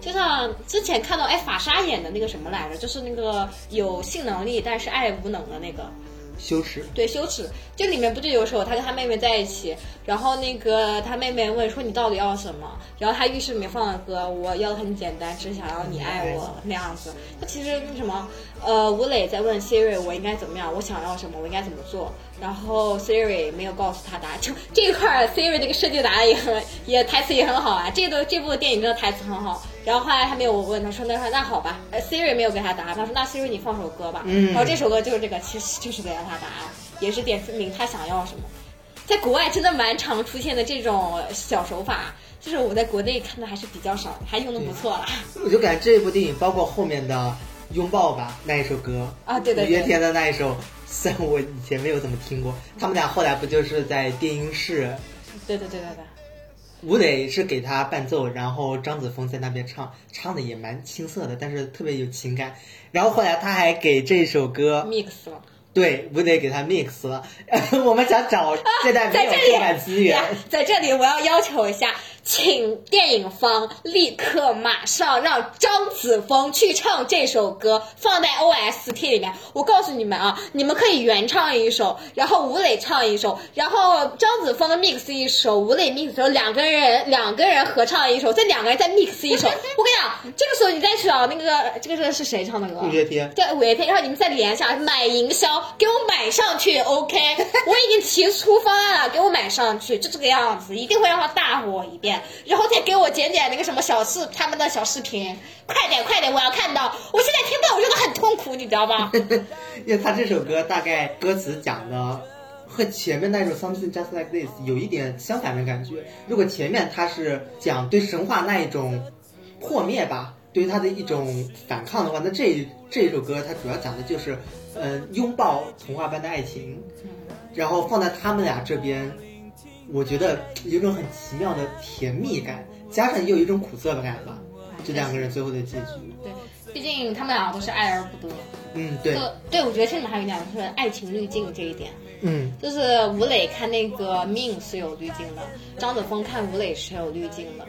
就像之前看到哎法莎演的那个什么来着，就是那个有性能力但是爱无能的那个，羞耻，对，羞耻。就里面不就有首他跟他妹妹在一起，然后那个他妹妹问说你到底要什么？然后他浴室里面放的歌，我要的很简单，只想要你爱我那样子。他其实那什么，呃，吴磊在问 Siri 我应该怎么样，我想要什么，我应该怎么做。然后 Siri 没有告诉他答案，就这一块儿 Siri 这个设计的答案也很也台词也很好啊。这个这部电影真的台词很好。然后后来他没有我问他说那说那好吧呃，Siri 没有给他答案，他说那 Siri 你放首歌吧。嗯然后这首歌就是这个，其实就是给了他答案，也是点明他想要什么。在国外真的蛮常出现的这种小手法，就是我在国内看的还是比较少，还用的不错啦。我就感觉这部电影包括后面的拥抱吧那一首歌啊对对对五月天的那一首，虽然我以前没有怎么听过，他们俩后来不就是在电音室，对对对对对。吴磊是给他伴奏，然后张子枫在那边唱，唱的也蛮青涩的，但是特别有情感。然后后来他还给这首歌 mix 了。对，吴磊给他 mix 了。[laughs] 我们想找现在没有 [laughs] 正版资源，在这里我要要求一下，请电影方立刻马上让张子枫去唱这首歌，放在 OST 里面。我告诉你们啊，你们可以原唱一首，然后吴磊唱一首，然后张子枫的 mix 一首，吴磊 mix 一首，两个人两个人合唱一首，再两个人再 mix 一首。我跟你讲，这个时候你再找那个这个这个是谁唱的歌？五月天。对五月天，然后你们再连一下买营销，给我买上去，OK？[laughs] 我已经提出方案了，给我买上去，就这个样子，一定会让他大火一遍，然后再给我剪剪那个什么小视他们的小视频，快点快点，我要看到，我现在听到我觉得很痛苦，你知道吧？[laughs] 因为他这首歌大概歌词讲的和前面那首 Something Just Like This 有一点相反的感觉。如果前面他是讲对神话那一种破灭吧，对于他的一种反抗的话，那这这一首歌它主要讲的就是，嗯、拥抱童话般的爱情，然后放在他们俩这边，我觉得有一种很奇妙的甜蜜感，加上也有一种苦涩的感吧。这两个人最后的结局，对，毕竟他们两个都是爱而不得。嗯，对，对，我觉得这里面还有一点就是爱情滤镜这一点。嗯，就是吴磊看那个命是有滤镜的，张子枫看吴磊是有滤镜的。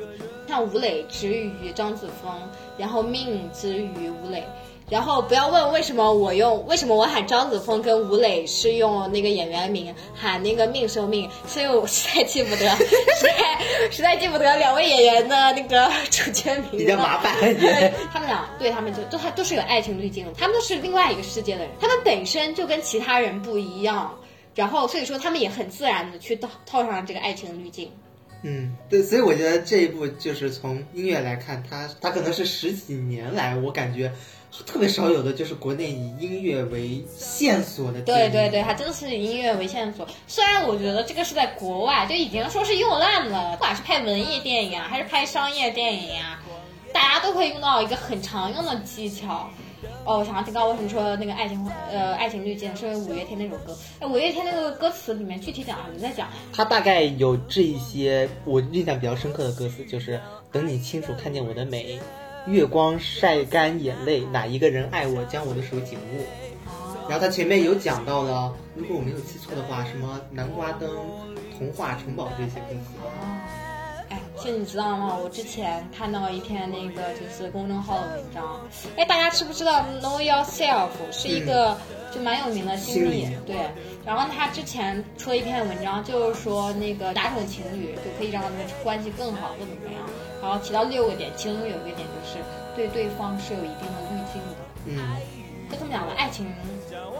像吴磊之于张子枫，然后命之于吴磊。然后不要问为什么我用为什么我喊张子枫跟吴磊是用那个演员名，喊那个命生命，是因为我实在记不得，[laughs] 实在实在记不得两位演员的那个主角名。比较麻烦 [laughs] 对。他们俩对他们就都还都是有爱情滤镜的，他们都是另外一个世界的人，他们本身就跟其他人不一样，然后所以说他们也很自然的去套套上这个爱情滤镜。嗯，对，所以我觉得这一部就是从音乐来看，它它可能是十几年来我感觉特别少有的，就是国内以音乐为线索的。对对对，还真的是以音乐为线索。虽然我觉得这个是在国外就已经说是用烂了，不管是拍文艺电影啊，还是拍商业电影啊，大家都会用到一个很常用的技巧。哦，我想要提到为什么说那个爱情呃爱情滤镜，是因为五月天那首歌。哎，五月天那个歌词里面具体讲什么在讲呀？它大概有这一些我印象比较深刻的歌词，就是等你清楚看见我的美，月光晒干眼泪，哪一个人爱我，将我的手紧握。然后他前面有讲到了，如果我没有记错的话，什么南瓜灯、童话城堡这些歌词。哎，其实你知道吗？我之前看到一篇那个就是公众号的文章，哎，大家知不知道 Know Yourself 是一个就蛮有名的心理、心理对。然后他之前出了一篇文章，就是说那个哪种情侣就可以让他们关系更好或怎么样。然后提到六个点，其中有一个点就是对对方是有一定的滤镜的。嗯。就这么讲吧，爱情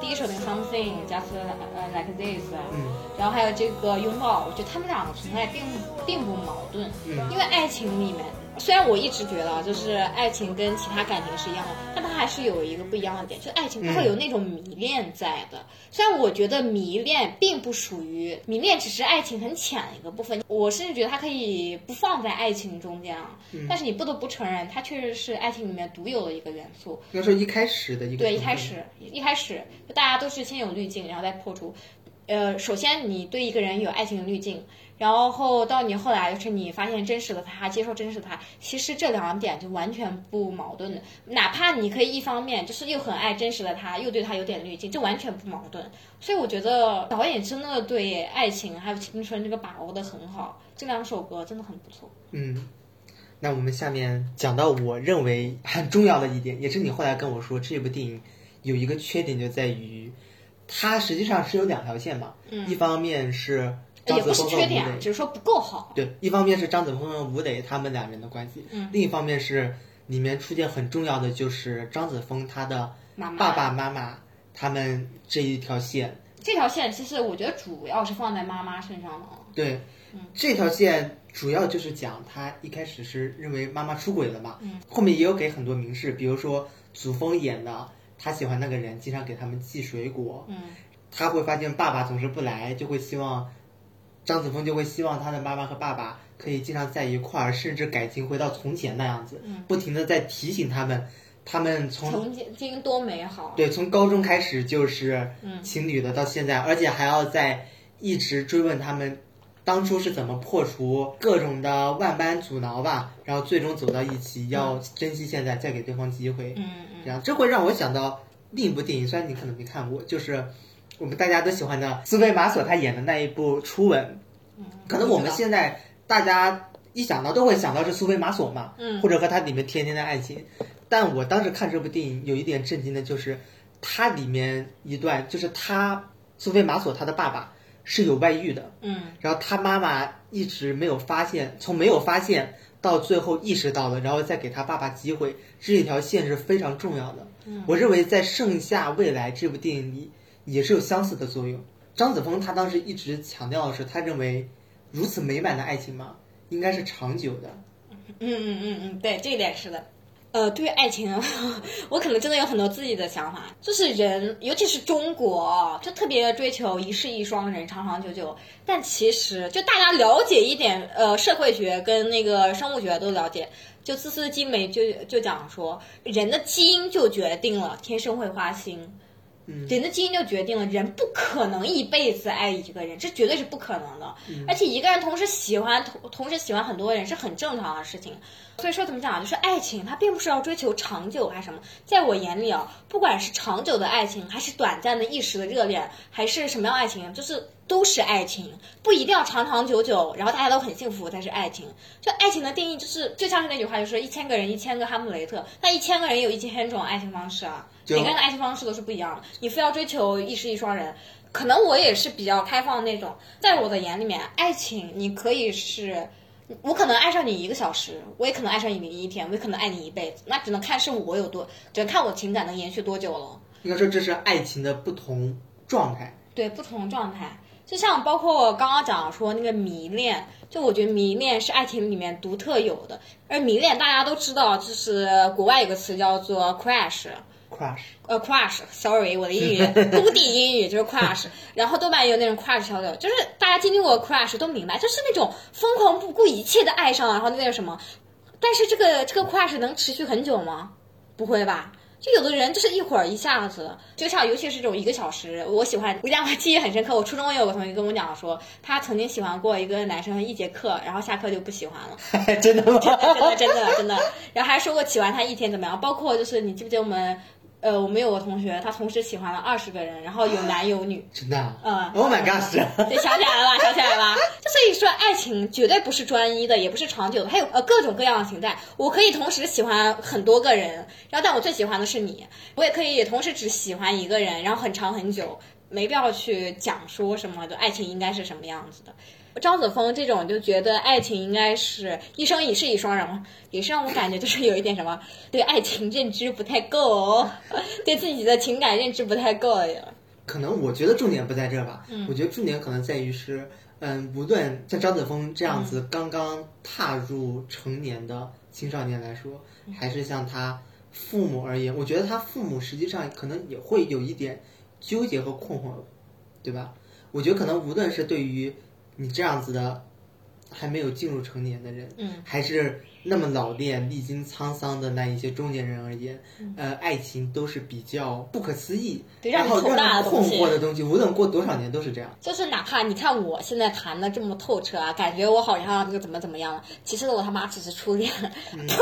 第一首那个 Something Just 呃 Like This，嗯。然后还有这个拥抱，我觉得他们两个存在并并不矛盾，嗯。因为爱情里面，虽然我一直觉得啊就是爱情跟其他感情是一样的，但它还是有一个不一样的点，就是爱情它会有那种迷恋在的。虽然我觉得迷恋并不属于迷恋，只是爱情很浅的一个部分，我甚至觉得它可以不放在爱情中间啊。但是你不得不承认，它确实是爱情里面独有的一个元素。应该说一开始的一个对，一开始一开始就大家都是先有滤镜，然后再破除。呃，首先你对一个人有爱情的滤镜，然后到你后来就是你发现真实的他，接受真实的他，其实这两点就完全不矛盾的。哪怕你可以一方面就是又很爱真实的他，又对他有点滤镜，这完全不矛盾。所以我觉得导演真的对爱情还有青春这个把握的很好，这两首歌真的很不错。嗯，那我们下面讲到我认为很重要的一点，也是你后来跟我说这部电影有一个缺点就在于，它实际上是有两条线嘛，嗯一方面是张也不是缺点只是说不够好。对，一方面是张子枫和吴磊他们两人的关系，嗯另一方面是里面出现很重要的就是张子枫他的爸爸妈妈他们这一条线，这条线其实我觉得主要是放在妈妈身上的啊。对，这条线主要就是讲他一开始是认为妈妈出轨了嘛，嗯后面也有给很多明示，比如说祖峰演的，他喜欢那个人，经常给他们寄水果，嗯他会发现爸爸总是不来，就会希望张子枫就会希望他的妈妈和爸爸可以经常在一块儿，甚至感情回到从前那样子，嗯不停的在提醒他们，他们从曾经多美好。对，从高中开始就是嗯情侣的，到现在，而且还要在一直追问他们当初是怎么破除各种的万般阻挠吧，然后最终走到一起，要珍惜现在，再给对方机会。嗯嗯这样，这会让我想到另一部电影，虽然你可能没看过，就是我们大家都喜欢的苏菲玛索她演的那一部《初吻》。嗯，可能我们现在大家一想到都会想到是苏菲玛索嘛，嗯或者和她里面甜甜的爱情。但我当时看这部电影有一点震惊的就是，它里面一段就是他苏菲玛索他的爸爸是有外遇的，嗯然后他妈妈一直没有发现，从没有发现到最后意识到了，然后再给他爸爸机会，这一条线是非常重要的。嗯我认为在《盛夏未来》这部电影里也是有相似的作用。张子枫他当时一直强调的是，他认为如此美满的爱情嘛，应该是长久的。嗯嗯嗯嗯，对，这一点是的。呃，对于爱情，[laughs] 我可能真的有很多自己的想法。就是人，尤其是中国，就特别追求一世一双人，长长久久。但其实，就大家了解一点，呃，社会学跟那个生物学都了解。就自私的精美就就讲说，人的基因就决定了天生会花心。人的基因就决定了人不可能一辈子爱一个人，这绝对是不可能的。而且一个人同时喜欢同同时喜欢很多人是很正常的事情。所以说怎么讲，就是爱情它并不是要追求长久还是什么，在我眼里啊，不管是长久的爱情，还是短暂的一时的热恋，还是什么样爱情，就是都是爱情，不一定要长长久久，然后大家都很幸福才是爱情。就爱情的定义就是，就像是那句话，就是一千个人一千个哈姆雷特，那一千个人有一千种爱情方式啊。就每个人的爱情方式都是不一样的。你非要追求一世一双人，可能我也是比较开放的那种。在我的眼里面，爱情你可以是，我可能爱上你一个小时，我也可能爱上你一天，我也可能爱你一辈子。那只能看是我有多，只能看我情感能延续多久了。应该说这是爱情的不同状态。对不同状态，就像包括我刚刚讲说那个迷恋，就我觉得迷恋是爱情里面独特有的。而迷恋大家都知道，就是国外有个词叫做 crash。crush，呃，crush，sorry，我的英语 [laughs] 工地英语就是 crush，然后豆瓣也有那种 crush 小九，就是大家经历过 crush 都明白，就是那种疯狂不顾一切的爱上，然后那个什么，但是这个这个 crush 能持续很久吗？不会吧？就有的人就是一会儿一下子，就像尤其是这种一个小时，我喜欢，我讲我记忆很深刻。我初中也有个同学跟我讲说，他曾经喜欢过一个男生一节课，然后下课就不喜欢了。[laughs] 真的吗？真的真的真的，然后还说过喜欢他一天怎么样，包括就是你记不记得我们，呃，我们有个同学，他同时喜欢了二十个人，然后有男有女，真的啊嗯？Oh my gosh！对，想起来了吧？想起来了吧？就所以说，爱情绝对不是专一的，也不是长久的，还有呃各种各样的情态。我可以同时喜欢很多个人，然后但我最喜欢的是你。我也可以同时只喜欢一个人，然后很长很久，没必要去讲说什么的爱情应该是什么样子的。张子枫这种就觉得爱情应该是一生一世一双人嘛，也是让我感觉就是有一点什么对爱情认知不太够哦，[laughs] 对自己的情感认知不太够呀。可能我觉得重点不在这儿吧，我觉得重点可能在于是，嗯，无论像张子枫这样子刚刚踏入成年的青少年来说，还是像他父母而言，我觉得他父母实际上可能也会有一点纠结和困惑，对吧？我觉得可能无论是对于你这样子的还没有进入成年的人，嗯，还是那么老练、历经沧桑的那一些中年人而言，呃，爱情都是比较不可思议，然后让人困惑的东西，无论过多少年都是这样。就是哪怕你看我现在谈的这么透彻啊，感觉我好像那个怎么怎么样了，其实我他妈只是初恋，嗯 [laughs] 呸！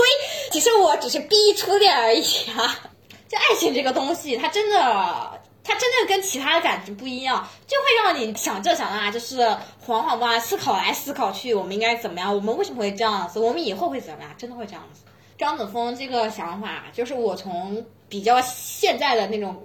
其实我只是逼初恋而已啊。就爱情这个东西，它真的，它真的跟其他的感觉不一样，就会让你想这想那，就是惶惶不安，思考来思考去，我们应该怎么样？我们为什么会这样子？我们以后会怎么样？真的会这样子？张子枫这个想法，就是我从比较现在的那种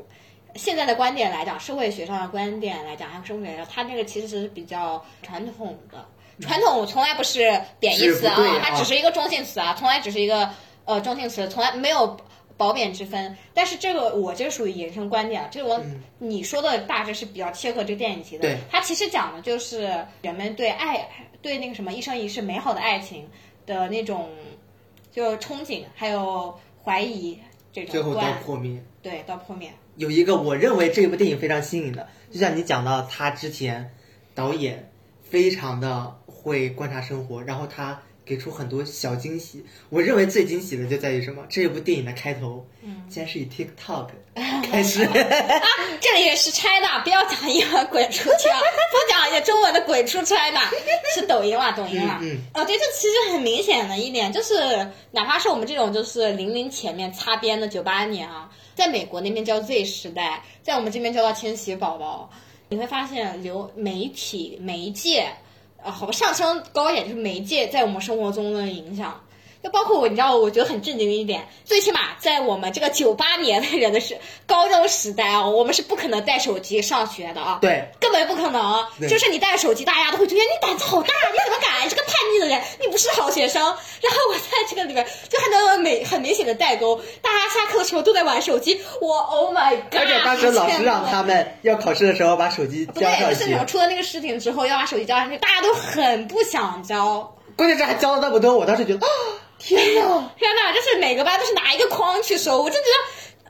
现在的观点来讲，社会学上的观点来讲，还有生物学来讲，它这个其实是比较传统的。传统从来不是贬义词啊它只是一个中性词啊，从来只是一个呃中性词，从来没有褒贬之分。但是这个我这属于延伸观点了，这个我、你说的大致是比较切合这个电影题的。对它其实讲的就是人们对爱、对那个什么一生一世美好的爱情的那种就憧憬，还有怀疑这最后到破灭。对到破灭。有一个我认为这部电影非常新颖的，就像你讲到他之前导演非常的会观察生活，然后他给出很多小惊喜。我认为最惊喜的就在于什么？这部电影的开头，嗯竟然是以 TikTok [laughs] 开始，[laughs] 这里也是 China，不要讲英文滚出去啊！[laughs] 不讲也中文的滚出 China，是抖音啦，抖音啦。嗯哦，对，这其实很明显的一点就是，哪怕是我们这种就是零零前面擦边的九八年啊，在美国那边叫 Z 时代，在我们这边叫到千禧宝宝，你会发现流媒体媒介，啊，好吧，上升高一点就是媒介在我们生活中的影响。就包括我，你知道，我觉得很震惊的一点，最起码在我们这个九八年的人的是高中时代啊，我们是不可能带手机上学的啊。对，根本不可能。就是你带手机，大家都会觉得你胆子好大，你怎么敢？你是个叛逆的人，你不是好学生。然后我在这个里面就看到了美很明显的代沟，大家下课的时候都在玩手机。我 Oh my God！而且当时老师让他们要考试的时候把手机，交上去出了那个事情之后要把手机交上去，大家都很不想交。关键是还交了那么多，我当时觉得，啊，天哪！[laughs] 天呐，就是每个班都是拿一个筐去收，我就觉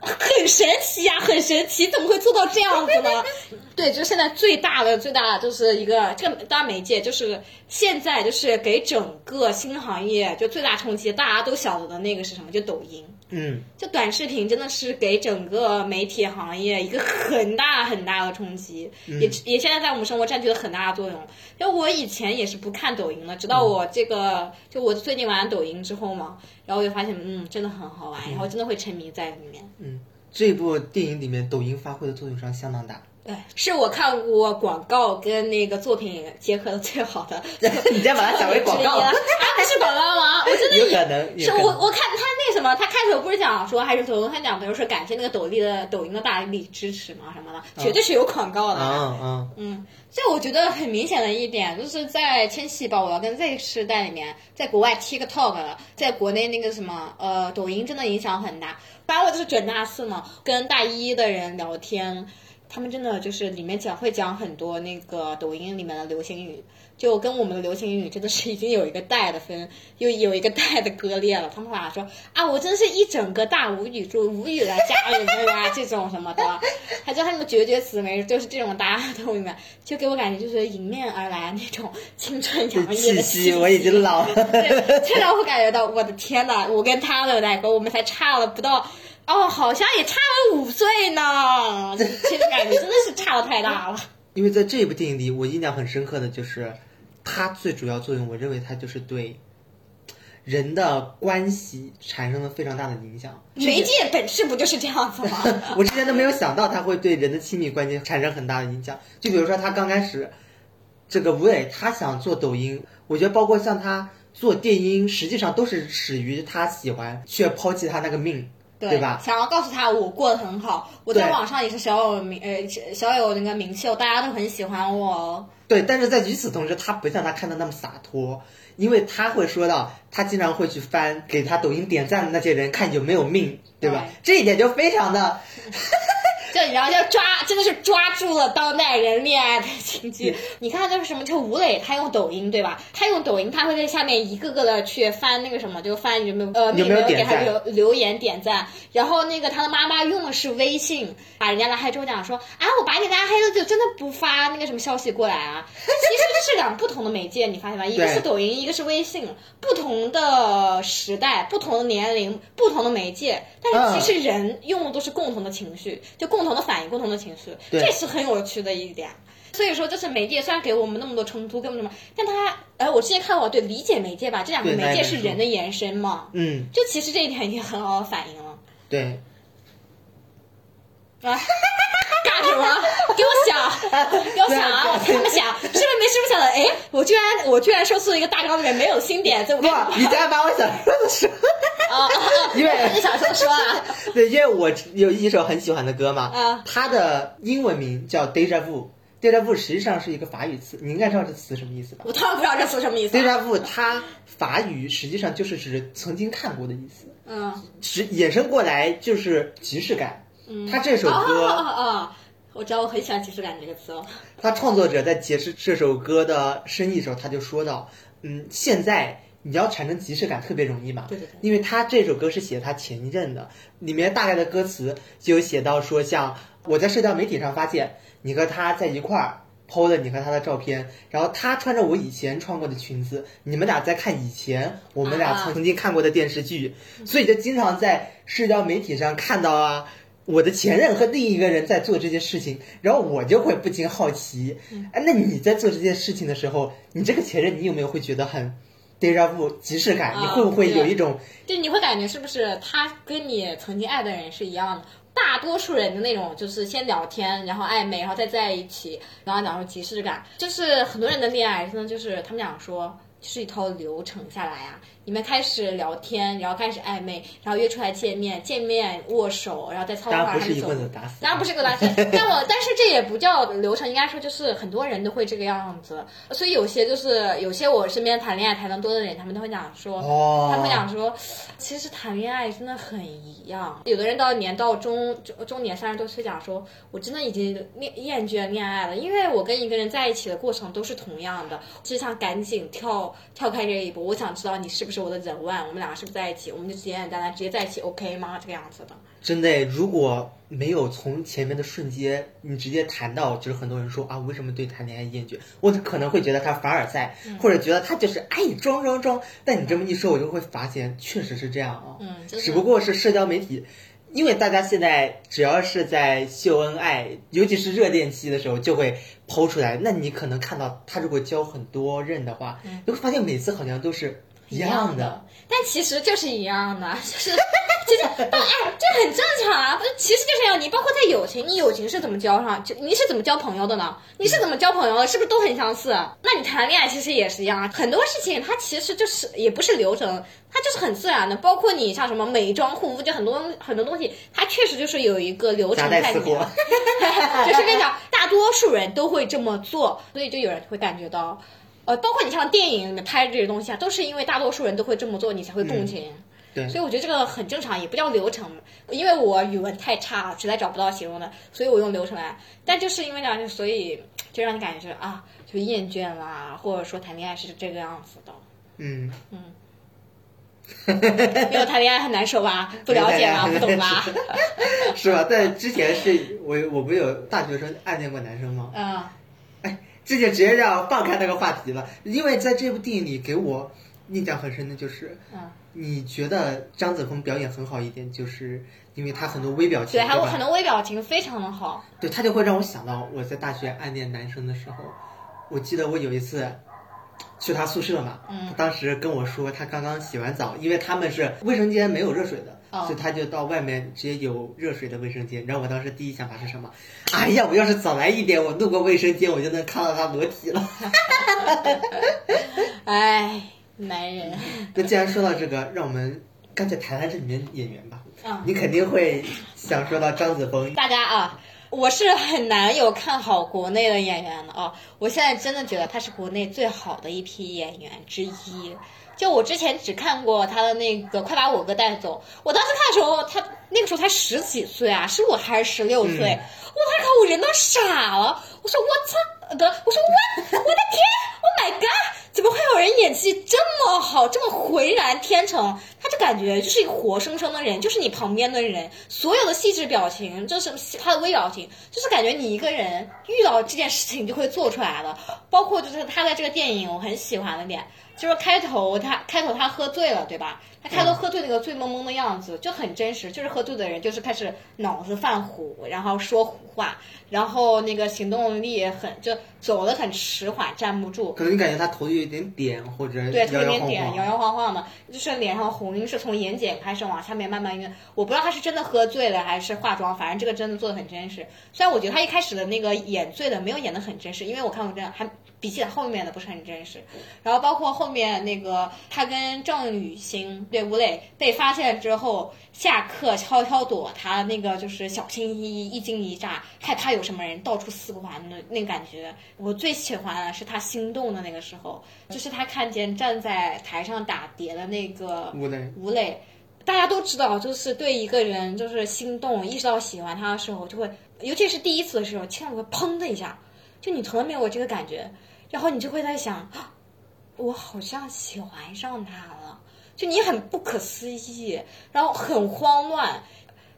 得很神奇呀、很神奇，怎么会做到这样子呢？[laughs] 对，就是现在最大的最大的就是一个这个大媒介，就是现在就是给整个新行业就最大冲击，大家都晓得的那个是什么？就抖音。嗯，就短视频真的是给整个媒体行业一个很大很大的冲击，也也现在在我们生活占据了很大的作用。就我以前也是不看抖音的，直到我这个就我最近玩抖音之后嘛，然后我就发现嗯真的很好玩，然后真的会沉迷在里面。嗯这部电影里面抖音发挥的作用上相当大。对，是我看过广告跟那个作品结合的最好的。[laughs] 你再把它想为广告。啊，不是广告吗？我真的有可能，是我我看他那什么，他开头不是讲说还是抖音，他讲比如说感谢那个抖音的抖音的大力支持嘛什么的，绝对是有广告的。嗯嗯，嗯，这我觉得很明显的一点，就是在千禧宝宝跟 Z 世代里面，在国外 TikTok，在国内那个什么呃抖音真的影响很大。反正我就是准大四嘛，跟大一的人聊天，他们真的就是里面讲会讲很多那个抖音里面的流行语，就跟我们的流行语真的是已经有一个代的分，又有一个代的割裂了。他们俩说啊，我真是一整个大无语，住无语了加人们啊这种什么的，还叫他们绝绝词没，就是这种大家都里面，就给我感觉就是迎面而来那种青春洋溢的气息，[laughs] 我已经老了。[laughs] 对，这让我感觉到，我的天呐，我跟他的代沟，我们才差了不到，哦，好像也差了五岁呢。这个感觉真的是差的太大了。因为在这部电影里，我印象很深刻的就是，它最主要作用，我认为它就是对人的关系产生了非常大的影响。媒介本质不就是这样子吗？[laughs] 我之前都没有想到它会对人的亲密关系产生很大的影响。就比如说他刚开始，这个吴磊他想做抖音，我觉得包括像他做电音，实际上都是始于他喜欢，却抛弃他那个命，对吧？想要告诉他我过得很好，我在网上也是小有名，呃，小有那个名气，大家都很喜欢我哦。对，但是在与此同时，他不像他看的那么洒脱，因为他会说到，他经常会去翻给他抖音点赞的那些人，看有没有命，对吧？这一点就非常的，就然后就抓，真的是抓住了当代人恋爱的情绪。你看那个什么，就吴磊，他用抖音对吧？他用抖音，他会在下面一个个的去翻那个什么，就翻有没有呃有没有给他留留言点赞。然后那个他的妈妈用的是微信，把人家拉黑之后讲说，啊，我把你拉黑了，就真的不发那个什么消息过来啊。其实这是两不同的媒介，你发现吗？一个是抖音，一个是微信，不同的时代、不同的年龄、不同的媒介，但是其实人用的都是共同的情绪，就共同的反应、共同的情绪，这是很有趣的一点。所以说，就是媒介虽然给我们那么多冲突，跟什么，但它，哎，我之前看过，对理解媒介吧，这两个媒介是人的延伸嘛，嗯，就其实这一点已经很好的反映了。对，啊，干什么？[laughs] 给我想，[laughs] 给我想啊！我他们想，是不是没是不是想的？哎，我居然我居然说出了一个大纲里面没有新点子，我该哇，你竟然把我想说的说！[laughs] 因为你想说说啊？对，因为我有一首很喜欢的歌嘛，啊它的英文名叫 Deja Vu。Deja vu 实际上是一个法语词，你应该知道这词什么意思吧我当然不知道这词什么意思。？Deja vu 它法语实际上就是指曾经看过的意思，嗯是衍生过来就是即视感。嗯，他这首哦歌哦哦哦，我知道，我很喜欢即视感这个词哦。[laughs] 他创作者在解释这首歌的深意的时候，他就说到，嗯，现在你要产生即视感特别容易嘛，对对对因为他这首歌是写他前一任的，里面大概的歌词就有写到说，像我在社交媒体上发现你和他在一块儿。PO 了你和他的照片，然后他穿着我以前穿过的裙子，你们俩在看以前我们俩啊曾经看过的电视剧，所以就经常在社交媒体上看到啊，我的前任和另一个人在做这些事情，然后我就会不禁好奇，哎，那你在做这件事情的时候，你这个前任你有没有会觉得很 deja vu 即视感？啊你会不会有一种就你会感觉是不是他跟你曾经爱的人是一样的？大多数人的那种就是先聊天，然后暧昧，然后再在一起，然后讲说即视感，就是很多人的恋爱真的就是他们讲说。就是一套流程下来啊，你们开始聊天，然后开始暧昧，然后约出来见面，见面握手，然后再操当然不是一场上面走棍子打死，当然不是个垃圾，[laughs] 但我但是这也不叫流程，应该说就是很多人都会这个样子，所以有些就是有些我身边谈恋爱谈的多的人，他们都会讲说，哦。他们会讲说，其实谈恋爱真的很一样，有的人到年到中中中年三十多岁讲说，我真的已经厌厌倦恋爱了，因为我跟一个人在一起的过程都是同样的，只想赶紧跳跳开这一步，我想知道你是不是我的人万，我们两个是不是在一起，我们就简简单单直接在一起，OK 吗？这个样子的。真的，如果没有从前面的瞬间，你直接谈到，就是很多人说啊，为什么对谈恋爱厌倦？我可能会觉得他凡尔赛，嗯或者觉得他就是哎装装装。但你这么一说，我就会发现确实是这样啊。只不过是社交媒体。因为大家现在只要是在秀恩爱，尤其是热恋期的时候，就会抛出来。那你可能看到他如果交很多任的话，你会发现每次好像都是一样的。，但其实就是一样的，[laughs] 就是其实但哎，这很正常啊，不是，其实就是要。你包括在友情，你友情是怎么交上？就你是怎么交朋友的呢？你是怎么交朋友的？是不是都很相似？那你谈恋爱其实也是一样啊，很多事情它其实就是也不是流程，它就是很自然的。包括你像什么美妆护肤，就很多很多东西，它确实就是有一个流程在里面货。[laughs] 就是跟你讲，大多数人都会这么做，所以就有人会感觉到，呃，包括你像电影里面拍这些东西啊，都是因为大多数人都会这么做，你才会共情。对所以我觉得这个很正常，也不叫流程，因为我语文太差，实在找不到形容的，所以我用流程来。但就是因为这样，就所以就让你感觉啊，就厌倦啦，或者说谈恋爱是这个样子的。嗯嗯，因为谈恋爱很难受吧？不了解吧？不懂吧？[laughs] 是吧？但之前是我我不是有大学生暗恋过男生吗？嗯，这就直接让我放开那个话题了，因为在这部电影里给我印象很深的就是，嗯，你觉得张子枫表演很好一点，就是因为他很多微表情，对，还有很多微表情非常的好。对他就会让我想到我在大学暗恋男生的时候，我记得我有一次去他宿舍嘛，嗯他当时跟我说他刚刚洗完澡，因为他们是卫生间没有热水的，哦所以他就到外面直接有热水的卫生间。你知道我当时第一想法是什么？哎呀，我要是早来一点，我路过卫生间我就能看到他裸体了。[laughs] 哎，男人，那既然说到这个，让我们干脆谈谈这里面演员吧。嗯，你肯定会想说到张子枫，大家啊，我是很难有看好国内的演员的啊。我现在真的觉得他是国内最好的一批演员之一。就我之前只看过他的那个《快把我哥带走》，我当时看的时候，他那个时候才十几岁啊，十五还是十六岁？我当时看我人都傻了，我说我操，得，我说我我的天，Oh my god！怎么会有人演技这么好，这么浑然天成？他就感觉就是一个活生生的人，就是你旁边的人，所有的细致表情，就是他的微表情，就是感觉你一个人遇到这件事情就会做出来的。包括就是他在这个电影我很喜欢的点，就是开头他开头他喝醉了，对吧？他开头喝醉那个醉蒙蒙的样子就很真实，就是喝醉的人就是开始脑子犯糊，然后说胡话，然后那个行动力也很就走的很迟缓，站不住。可能你感觉他头有一点点，或者对，头有点点，摇摇晃晃的，就是脸上红晕是从眼睑开始往下面慢慢晕。我不知道他是真的喝醉了还是化妆，反正这个真的做的很真实。虽然我觉得他一开始的那个演醉的没有演的很真实，因为我看过这样还比起来后面的不是很真实。然后包括后面那个他跟郑雨欣对吴磊被发现之后，下课悄悄躲，他那个就是小心翼翼、一惊一乍，害怕有什么人到处四环的那个感觉。我最喜欢的是他心动的那个时候，就是他看见站在台上打碟的那个吴磊吴磊。大家都知道，就是对一个人就是心动，意识到喜欢他的时候，就会，尤其是第一次的时候，千万会砰的一下，就你从来没有过这个感觉，然后你就会在想，啊我好像喜欢上他了，就你很不可思议，然后很慌乱，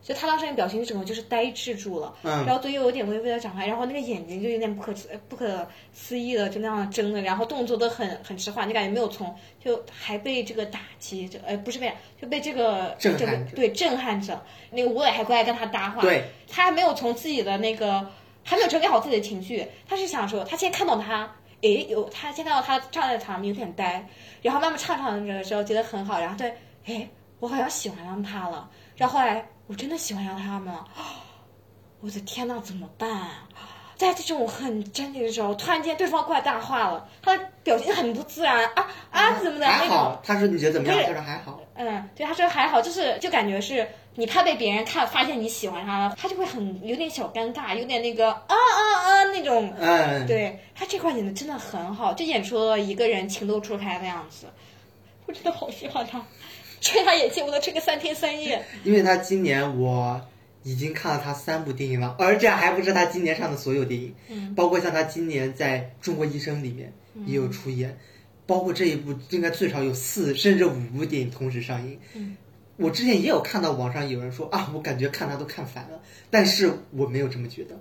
就他当时那个表情整个就是呆滞住了，嗯。然后嘴又有点微微的张开，然后那个眼睛就有点不可不可思议的就那样睁着，然后动作都很很迟缓，就感觉没有从就还被这个打击，就呃不是被就被这个震撼着。对震撼着，那个吴磊还过来跟他搭话，对，他还没有从自己的那个还没有整理好自己的情绪，他是想说他先看到他。诶，有他先看到他站在场面有点呆，然后慢慢唱唱的时候觉得很好，然后对，诶，我好像喜欢上他了，然后后来我真的喜欢上他们了，我的天呐，怎么办啊？在这种很真实的时候，突然间对方过来搭话了，他的表情很不自然啊啊怎么的还好，他说你觉得怎么样？他说还好。嗯，对，他说还好，就是就感觉是你怕被别人看发现你喜欢他了，他就会很有点小尴尬，有点那个啊啊啊那种。嗯，对他这块演的真的很好，就演出了一个人情窦初开的样子，我真的好喜欢他，吹他演技我都吹个三天三夜。[laughs] 因为他今年我已经看了他三部电影了，而这还不是他今年上的所有电影，嗯包括像他今年在《中国医生》里面也有出演，包括这一部应该最少有四甚至五部电影同时上映。嗯我之前也有看到网上有人说啊，我感觉看他都看烦了，但是我没有这么觉得。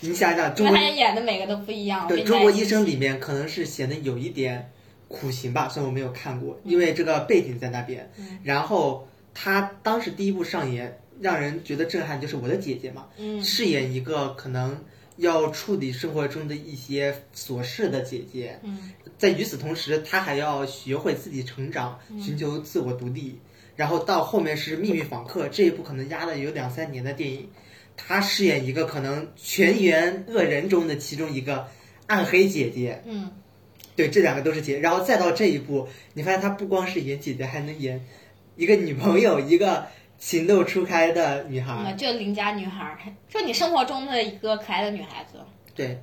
你想想，中国因为他演的每个都不一样。对《中国医生》里面可能是显得有一点苦行吧，虽然我没有看过，因为这个背景在那边。嗯然后他当时第一部上演，让人觉得震撼，就是我的姐姐嘛，嗯饰演一个可能要处理生活中的一些琐事的姐姐，嗯在与此同时，她还要学会自己成长，寻求自我独立。然后到后面是《秘密访客》这一部，可能压了有两三年的电影，她饰演一个可能全员恶人中的其中一个暗黑姐姐。嗯对，这两个都是姐。然后再到这一部，你发现她不光是演姐姐，还能演一个女朋友，一个情窦初开的女孩。嗯，就邻家女孩儿，就你生活中的一个可爱的女孩子。对，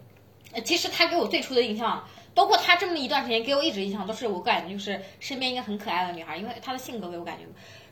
呃其实她给我最初的印象，包括她这么一段时间给我一直印象都是我感觉就是身边一个很可爱的女孩，因为她的性格给我感觉。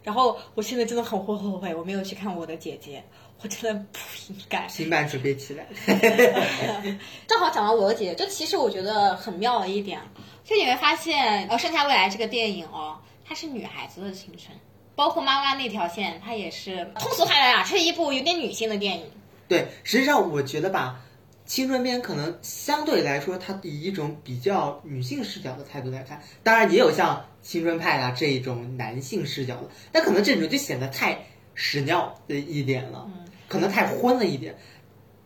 然后我现在真的很后悔，我没有去看我的姐姐，我真的不应该。新版准备起来。[laughs] 正好讲到我的姐姐，就其实我觉得很妙的一点，就你会发现，呃，《盛夏未来》这个电影哦，它是女孩子的青春，包括妈妈那条线，它也是通俗话来讲，这是一部有点女性的电影。对，实际上我觉得吧，青春片可能相对来说，它以一种比较女性视角的态度来看，当然也有像青春派啊这一种男性视角的，但可能这种就显得太屎尿的一点了，嗯可能太昏了一点。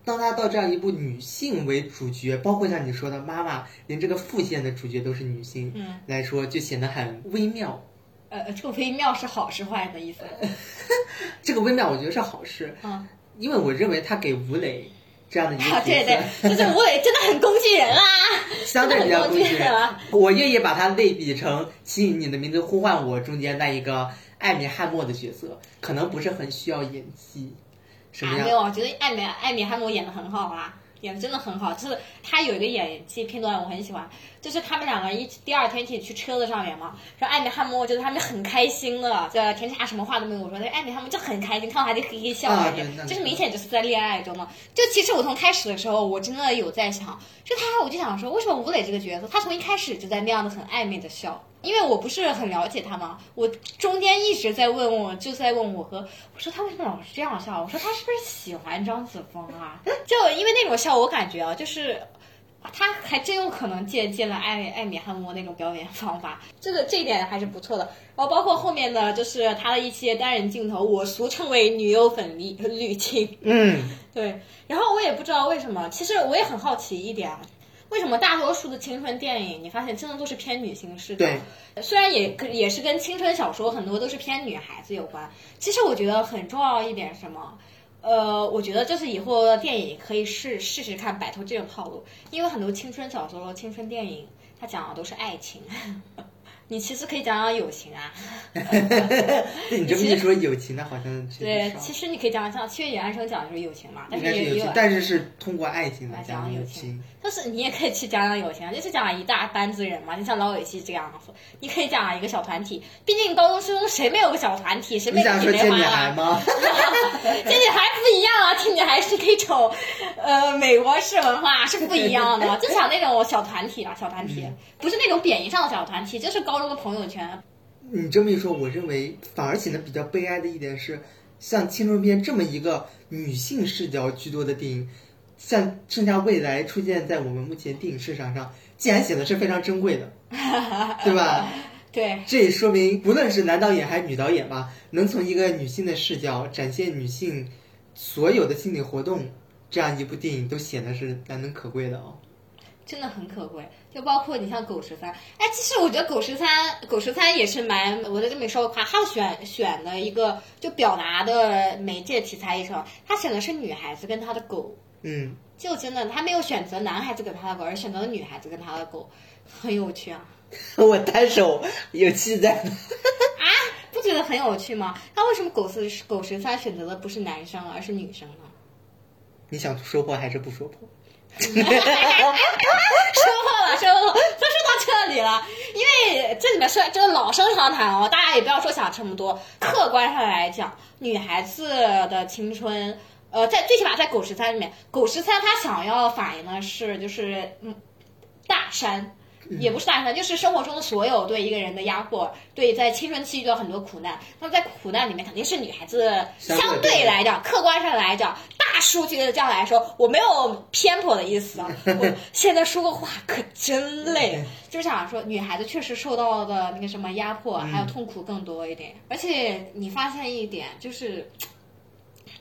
当他到这样一部女性为主角，包括像你说的妈妈，连这个副线的主角都是女性嗯，来说，就显得很微妙。呃，这个微妙是好是坏的意思？[laughs] 这个微妙，我觉得是好事，嗯，因为我认为他给吴磊这样的一个角对对，就是吴磊真的很工具人啦，[laughs] 相对比较真的很工工具人。我愿意把它类比成《请以你的名字呼唤我》中间那一个艾米汉默的角色，可能不是很需要演技，什么啊，样没？有，我觉得艾米艾米汉默演的很好啊。演的真的很好。就是他有一个演技片段我很喜欢，就是他们两个一第二天一起去车子上面嘛，然后艾米汉默就是他们很开心的，这甜茶什么话都没有说，那艾米汉默就很开心，看到他就嘿嘿笑就是明显就是在恋爱中嘛。就其实我从开始的时候，我真的有在想，就他，我就想说，为什么吴磊这个角色，他从一开始就在那样的很暧昧的笑。因为我不是很了解他嘛，我中间一直在问我，就在问我和我说他为什么老是这样笑？我说他是不是喜欢张子枫啊？[laughs] 就因为那种笑，我感觉啊，就是他还真有可能借鉴了艾艾米汉默那种表演方法，这个这一点还是不错的。然后包括后面的就是他的一些单人镜头，我俗称为女友粉滤滤镜。[laughs] 嗯，对，然后我也不知道为什么，其实我也很好奇一点啊，为什么大多数的青春电影，你发现真的都是偏女性视角？对，虽然也可也是跟青春小说很多都是偏女孩子有关，其实我觉得很重要一点什么？呃，我觉得就是以后的电影可以试试试看摆脱这种套路，因为很多青春小说、青春电影，它讲的都是爱情，你其实可以讲讲友情啊。[laughs] 对你这么一说，友情那好像对其实你可以讲像《七月与安生》讲的就是友情嘛，但是但是是通过爱情来来讲讲友情。但是你也可以去讲讲友情，啊，就是讲一大班子人嘛，就像老友记这样子。你可以讲一个小团体，毕竟高中、初中谁没有个小团体，谁没你想说姐妹花见女孩啊？吗？这女孩不一样啊，这女孩是可以瞅，呃，美国式文化是不一样的。就讲那种小团体啊，小团体，不是那种贬义上的小团体，就是高中的朋友圈。你这么一说，我认为 [tsk] 反而显得比较悲哀的一点是，像青春片这么一个女性视角居多的电影，像《盛夏未来》出现在我们目前电影市场上，竟然显得是非常珍贵的，[laughs] 对吧？[laughs] 对，这也说明，不论是男导演还是女导演吧，能从一个女性的视角展现女性所有的心理活动，这样一部电影都显得是难能可贵的哦。真的很可贵，就包括你像狗十三，哎，其实我觉得狗十三，狗十三也是蛮，我在这里稍微夸，他选选的一个就表达的媒介题材上，他选的是女孩子跟他的狗，嗯，就真的他没有选择男孩子跟他的狗，而选择了女孩子跟他的狗，很有趣啊，[laughs] 我单手有气在 [laughs] 啊。不觉得很有趣吗？那为什么狗十狗十三选择的不是男生而是女生呢？你想说破还是不说破？[laughs] 说破了，说破了，都说到这里了。因为这里面说真的老生常谈哦，大家也不要说想这么多。客观上来讲，女孩子的青春，呃，在最起码在《狗十三》里面，《狗十三》他想要反映的是就是嗯大山。也不是大山，就是生活中的所有对一个人的压迫，对在青春期遇到很多苦难。那么在苦难里面，肯定是女孩子相对来讲，客观上来讲，大数据的这样来说，我没有偏颇的意思啊。[laughs] 我现在说个话可真累，就是想说，女孩子确实受到的那个什么压迫，还有痛苦更多一点。而且你发现一点，就是。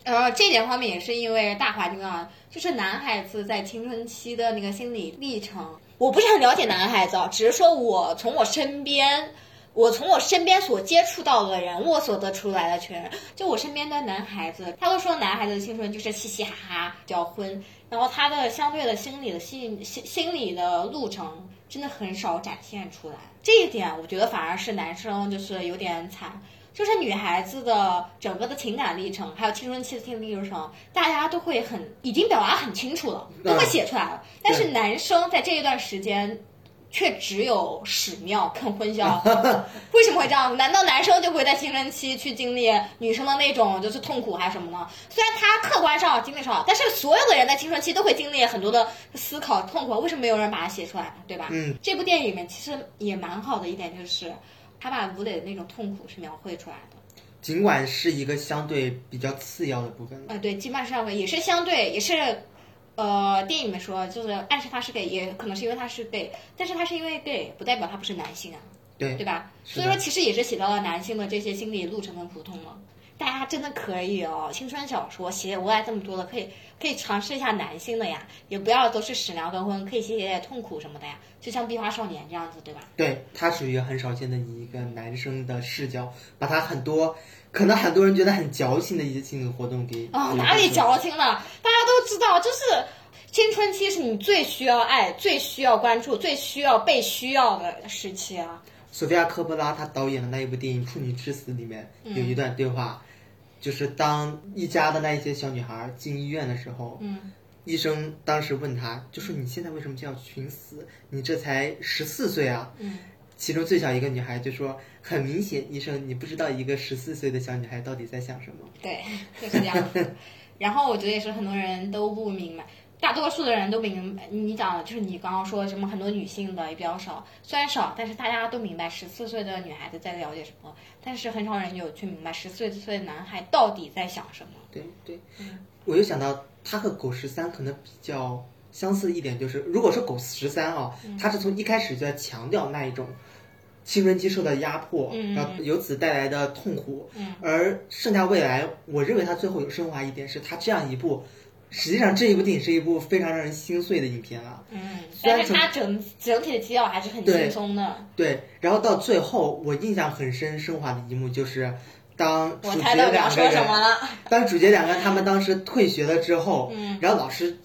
呃，这点方面也是因为大环境啊，就是男孩子在青春期的那个心理历程，我不是很了解男孩子啊，只是说我从我身边，我从我身边所接触到的人，我所得出来的全，就我身边的男孩子，他都说男孩子的青春就是嘻嘻哈哈就要婚，然后他的相对的心理的心心心理的路程真的很少展现出来，这一点我觉得反而是男生就是有点惨。就是女孩子的整个的情感历程，还有青春期的心理历程，大家都会很已经表达很清楚了，都会写出来了。但是男生在这一段时间，却只有屎尿跟荤笑。[laughs] 为什么会这样？难道男生就会在青春期去经历女生的那种就是痛苦还是什么呢？虽然他客观上经历少，但是所有的人在青春期都会经历很多的思考痛苦。为什么没有人把它写出来？对吧？嗯，这部电影里面其实也蛮好的一点就是。他把吴磊的那种痛苦是描绘出来的，尽管是一个相对比较次要的部分。呃，对，基本上也是相对，也是，呃，电影里面说就是暗示他是 gay，也可能是因为他是 gay，但是他是因为 gay，不代表他不是男性啊，对对吧？所以说其实也是写到了男性的这些心理路程跟苦痛了。大家真的可以哦，青春小说写无爱这么多的，可以可以尝试一下男性的呀，也不要都是屎尿跟荤，可以写写痛苦什么的呀，就像《壁花少年》这样子，对吧？对他属于很少见的以一个男生的视角，把他很多可能很多人觉得很矫情的一些心理活动给哦，哪里矫情了？大家都知道，就是青春期是你最需要爱、最需要关注、最需要被需要的时期啊。索菲亚科波拉她导演的那一部电影《处女之死》里面有一段对话，就是当一家的那一些小女孩进医院的时候，嗯医生当时问她，就说你现在为什么就要寻死？你这才十四岁啊！嗯，其中最小一个女孩就说，很明显，医生你不知道一个十四岁的小女孩到底在想什么。对，就是这样子。然后我觉得也是很多人都不明白，大多数的人都明白。你讲的就是你刚刚说什么，很多女性的也比较少，虽然少，但是大家都明白十四岁的女孩子在了解什么，但是很少人有去明白十四岁的男孩到底在想什么。对对，嗯。我又想到他和狗十三可能比较相似一点，就是如果说狗十三啊，嗯。他是从一开始就在强调那一种青春期受到压迫，嗯。然后由此带来的痛苦，嗯。而盛夏未来，我认为他最后有升华一点，是他这样一部，实际上这一部电影是一部非常让人心碎的影片啊。嗯，虽然但是它整整体的基调还是很轻松的。对，然后到最后，我印象很深升华的一幕就是。当主角两个人，什么了，当主角两个人他们当时退学了之后，嗯然后老师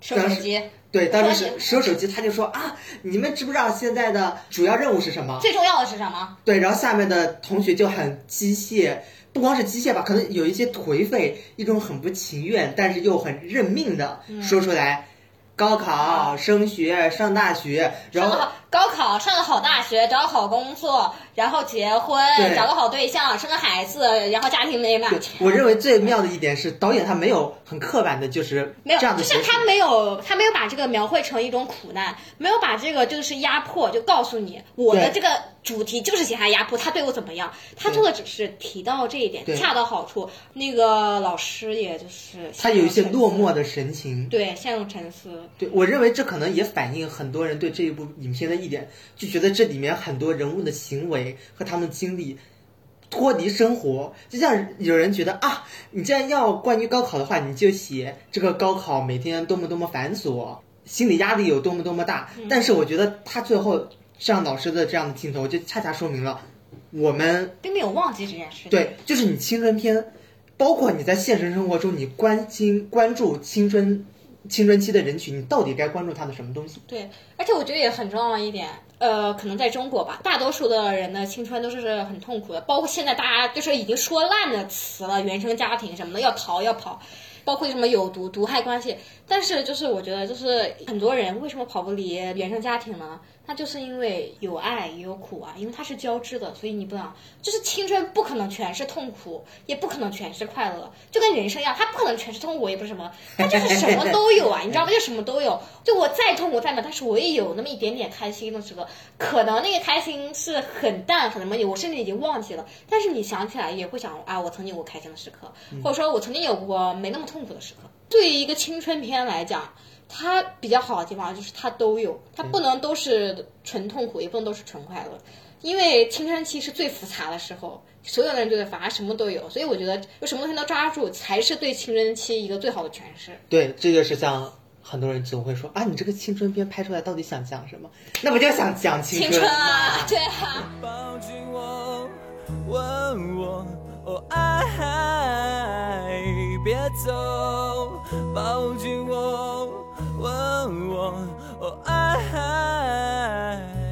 收手机。对，当时收手机，他就说啊，你们知不知道现在的主要任务是什么？最重要的是什么？对，然后下面的同学就很机械，不光是机械吧，可能有一些颓废，一种很不情愿，但是又很认命的嗯说出来，高考、升学、上大学，然后高考，上个好大学，找个好工作，然后结婚，找个好对象，生个孩子，然后家庭美满。我认为最妙的一点是，导演他没有很刻板的，就是没有，这样的就是他没有，他没有把这个描绘成一种苦难，没有把这个就是压迫，就告诉你我的这个主题就是写他压迫，他对我怎么样，他做的只是提到这一点，恰到好处。那个老师也就是他有一些落寞，的神情。对，陷入沉思。对我认为这可能也反映很多人对这一部影片的一点，就觉得这里面很多人物的行为和他们的经历脱离生活，就像有人觉得啊，你既然要关于高考的话，你就写这个高考每天多么多么繁琐，心理压力有多么多么大。但是我觉得他最后像老师的这样的镜头，就恰恰说明了我们并没有忘记这件事情。对，就是你青春片，包括你在现实生活中，你关心关注青春青春期的人群，你到底该关注他的什么东西？对，而且我觉得也很重要一点，呃，可能在中国吧，大多数的人的青春都是很痛苦的，包括现在大家就是已经说烂的词了，原生家庭什么的，要逃要跑，包括什么有毒毒害关系。但是就是我觉得，就是很多人为什么跑不离原生家庭呢？那就是因为有爱也有苦啊，因为它是交织的，所以你不能就是青春不可能全是痛苦，也不可能全是快乐，就跟人生一样，它不可能全是痛苦，也不是什么，它就是什么都有啊，你知道吗？就什么都有。就我再痛苦再难，但是我也有那么一点点开心的时刻，可能那个开心是很淡很没有，我甚至已经忘记了，但是你想起来也会想啊，我曾经有过开心的时刻，或者说我曾经有过没那么痛苦的时刻。对于一个青春片来讲。它比较好的地方就是它都有，它不能都是纯痛苦，也不能都是纯快乐，因为青春期是最复杂的时候，所有的人觉得反而什么都有，所以我觉得有什么东西都抓住，才是对青春期一个最好的诠释。对，这就是像很多人总会说啊，你这个青春片拍出来到底想讲什么？那不就想讲青青春春啊，[laughs] 对啊。抱紧我，问我，哦爱，别走，抱紧我，问我爱。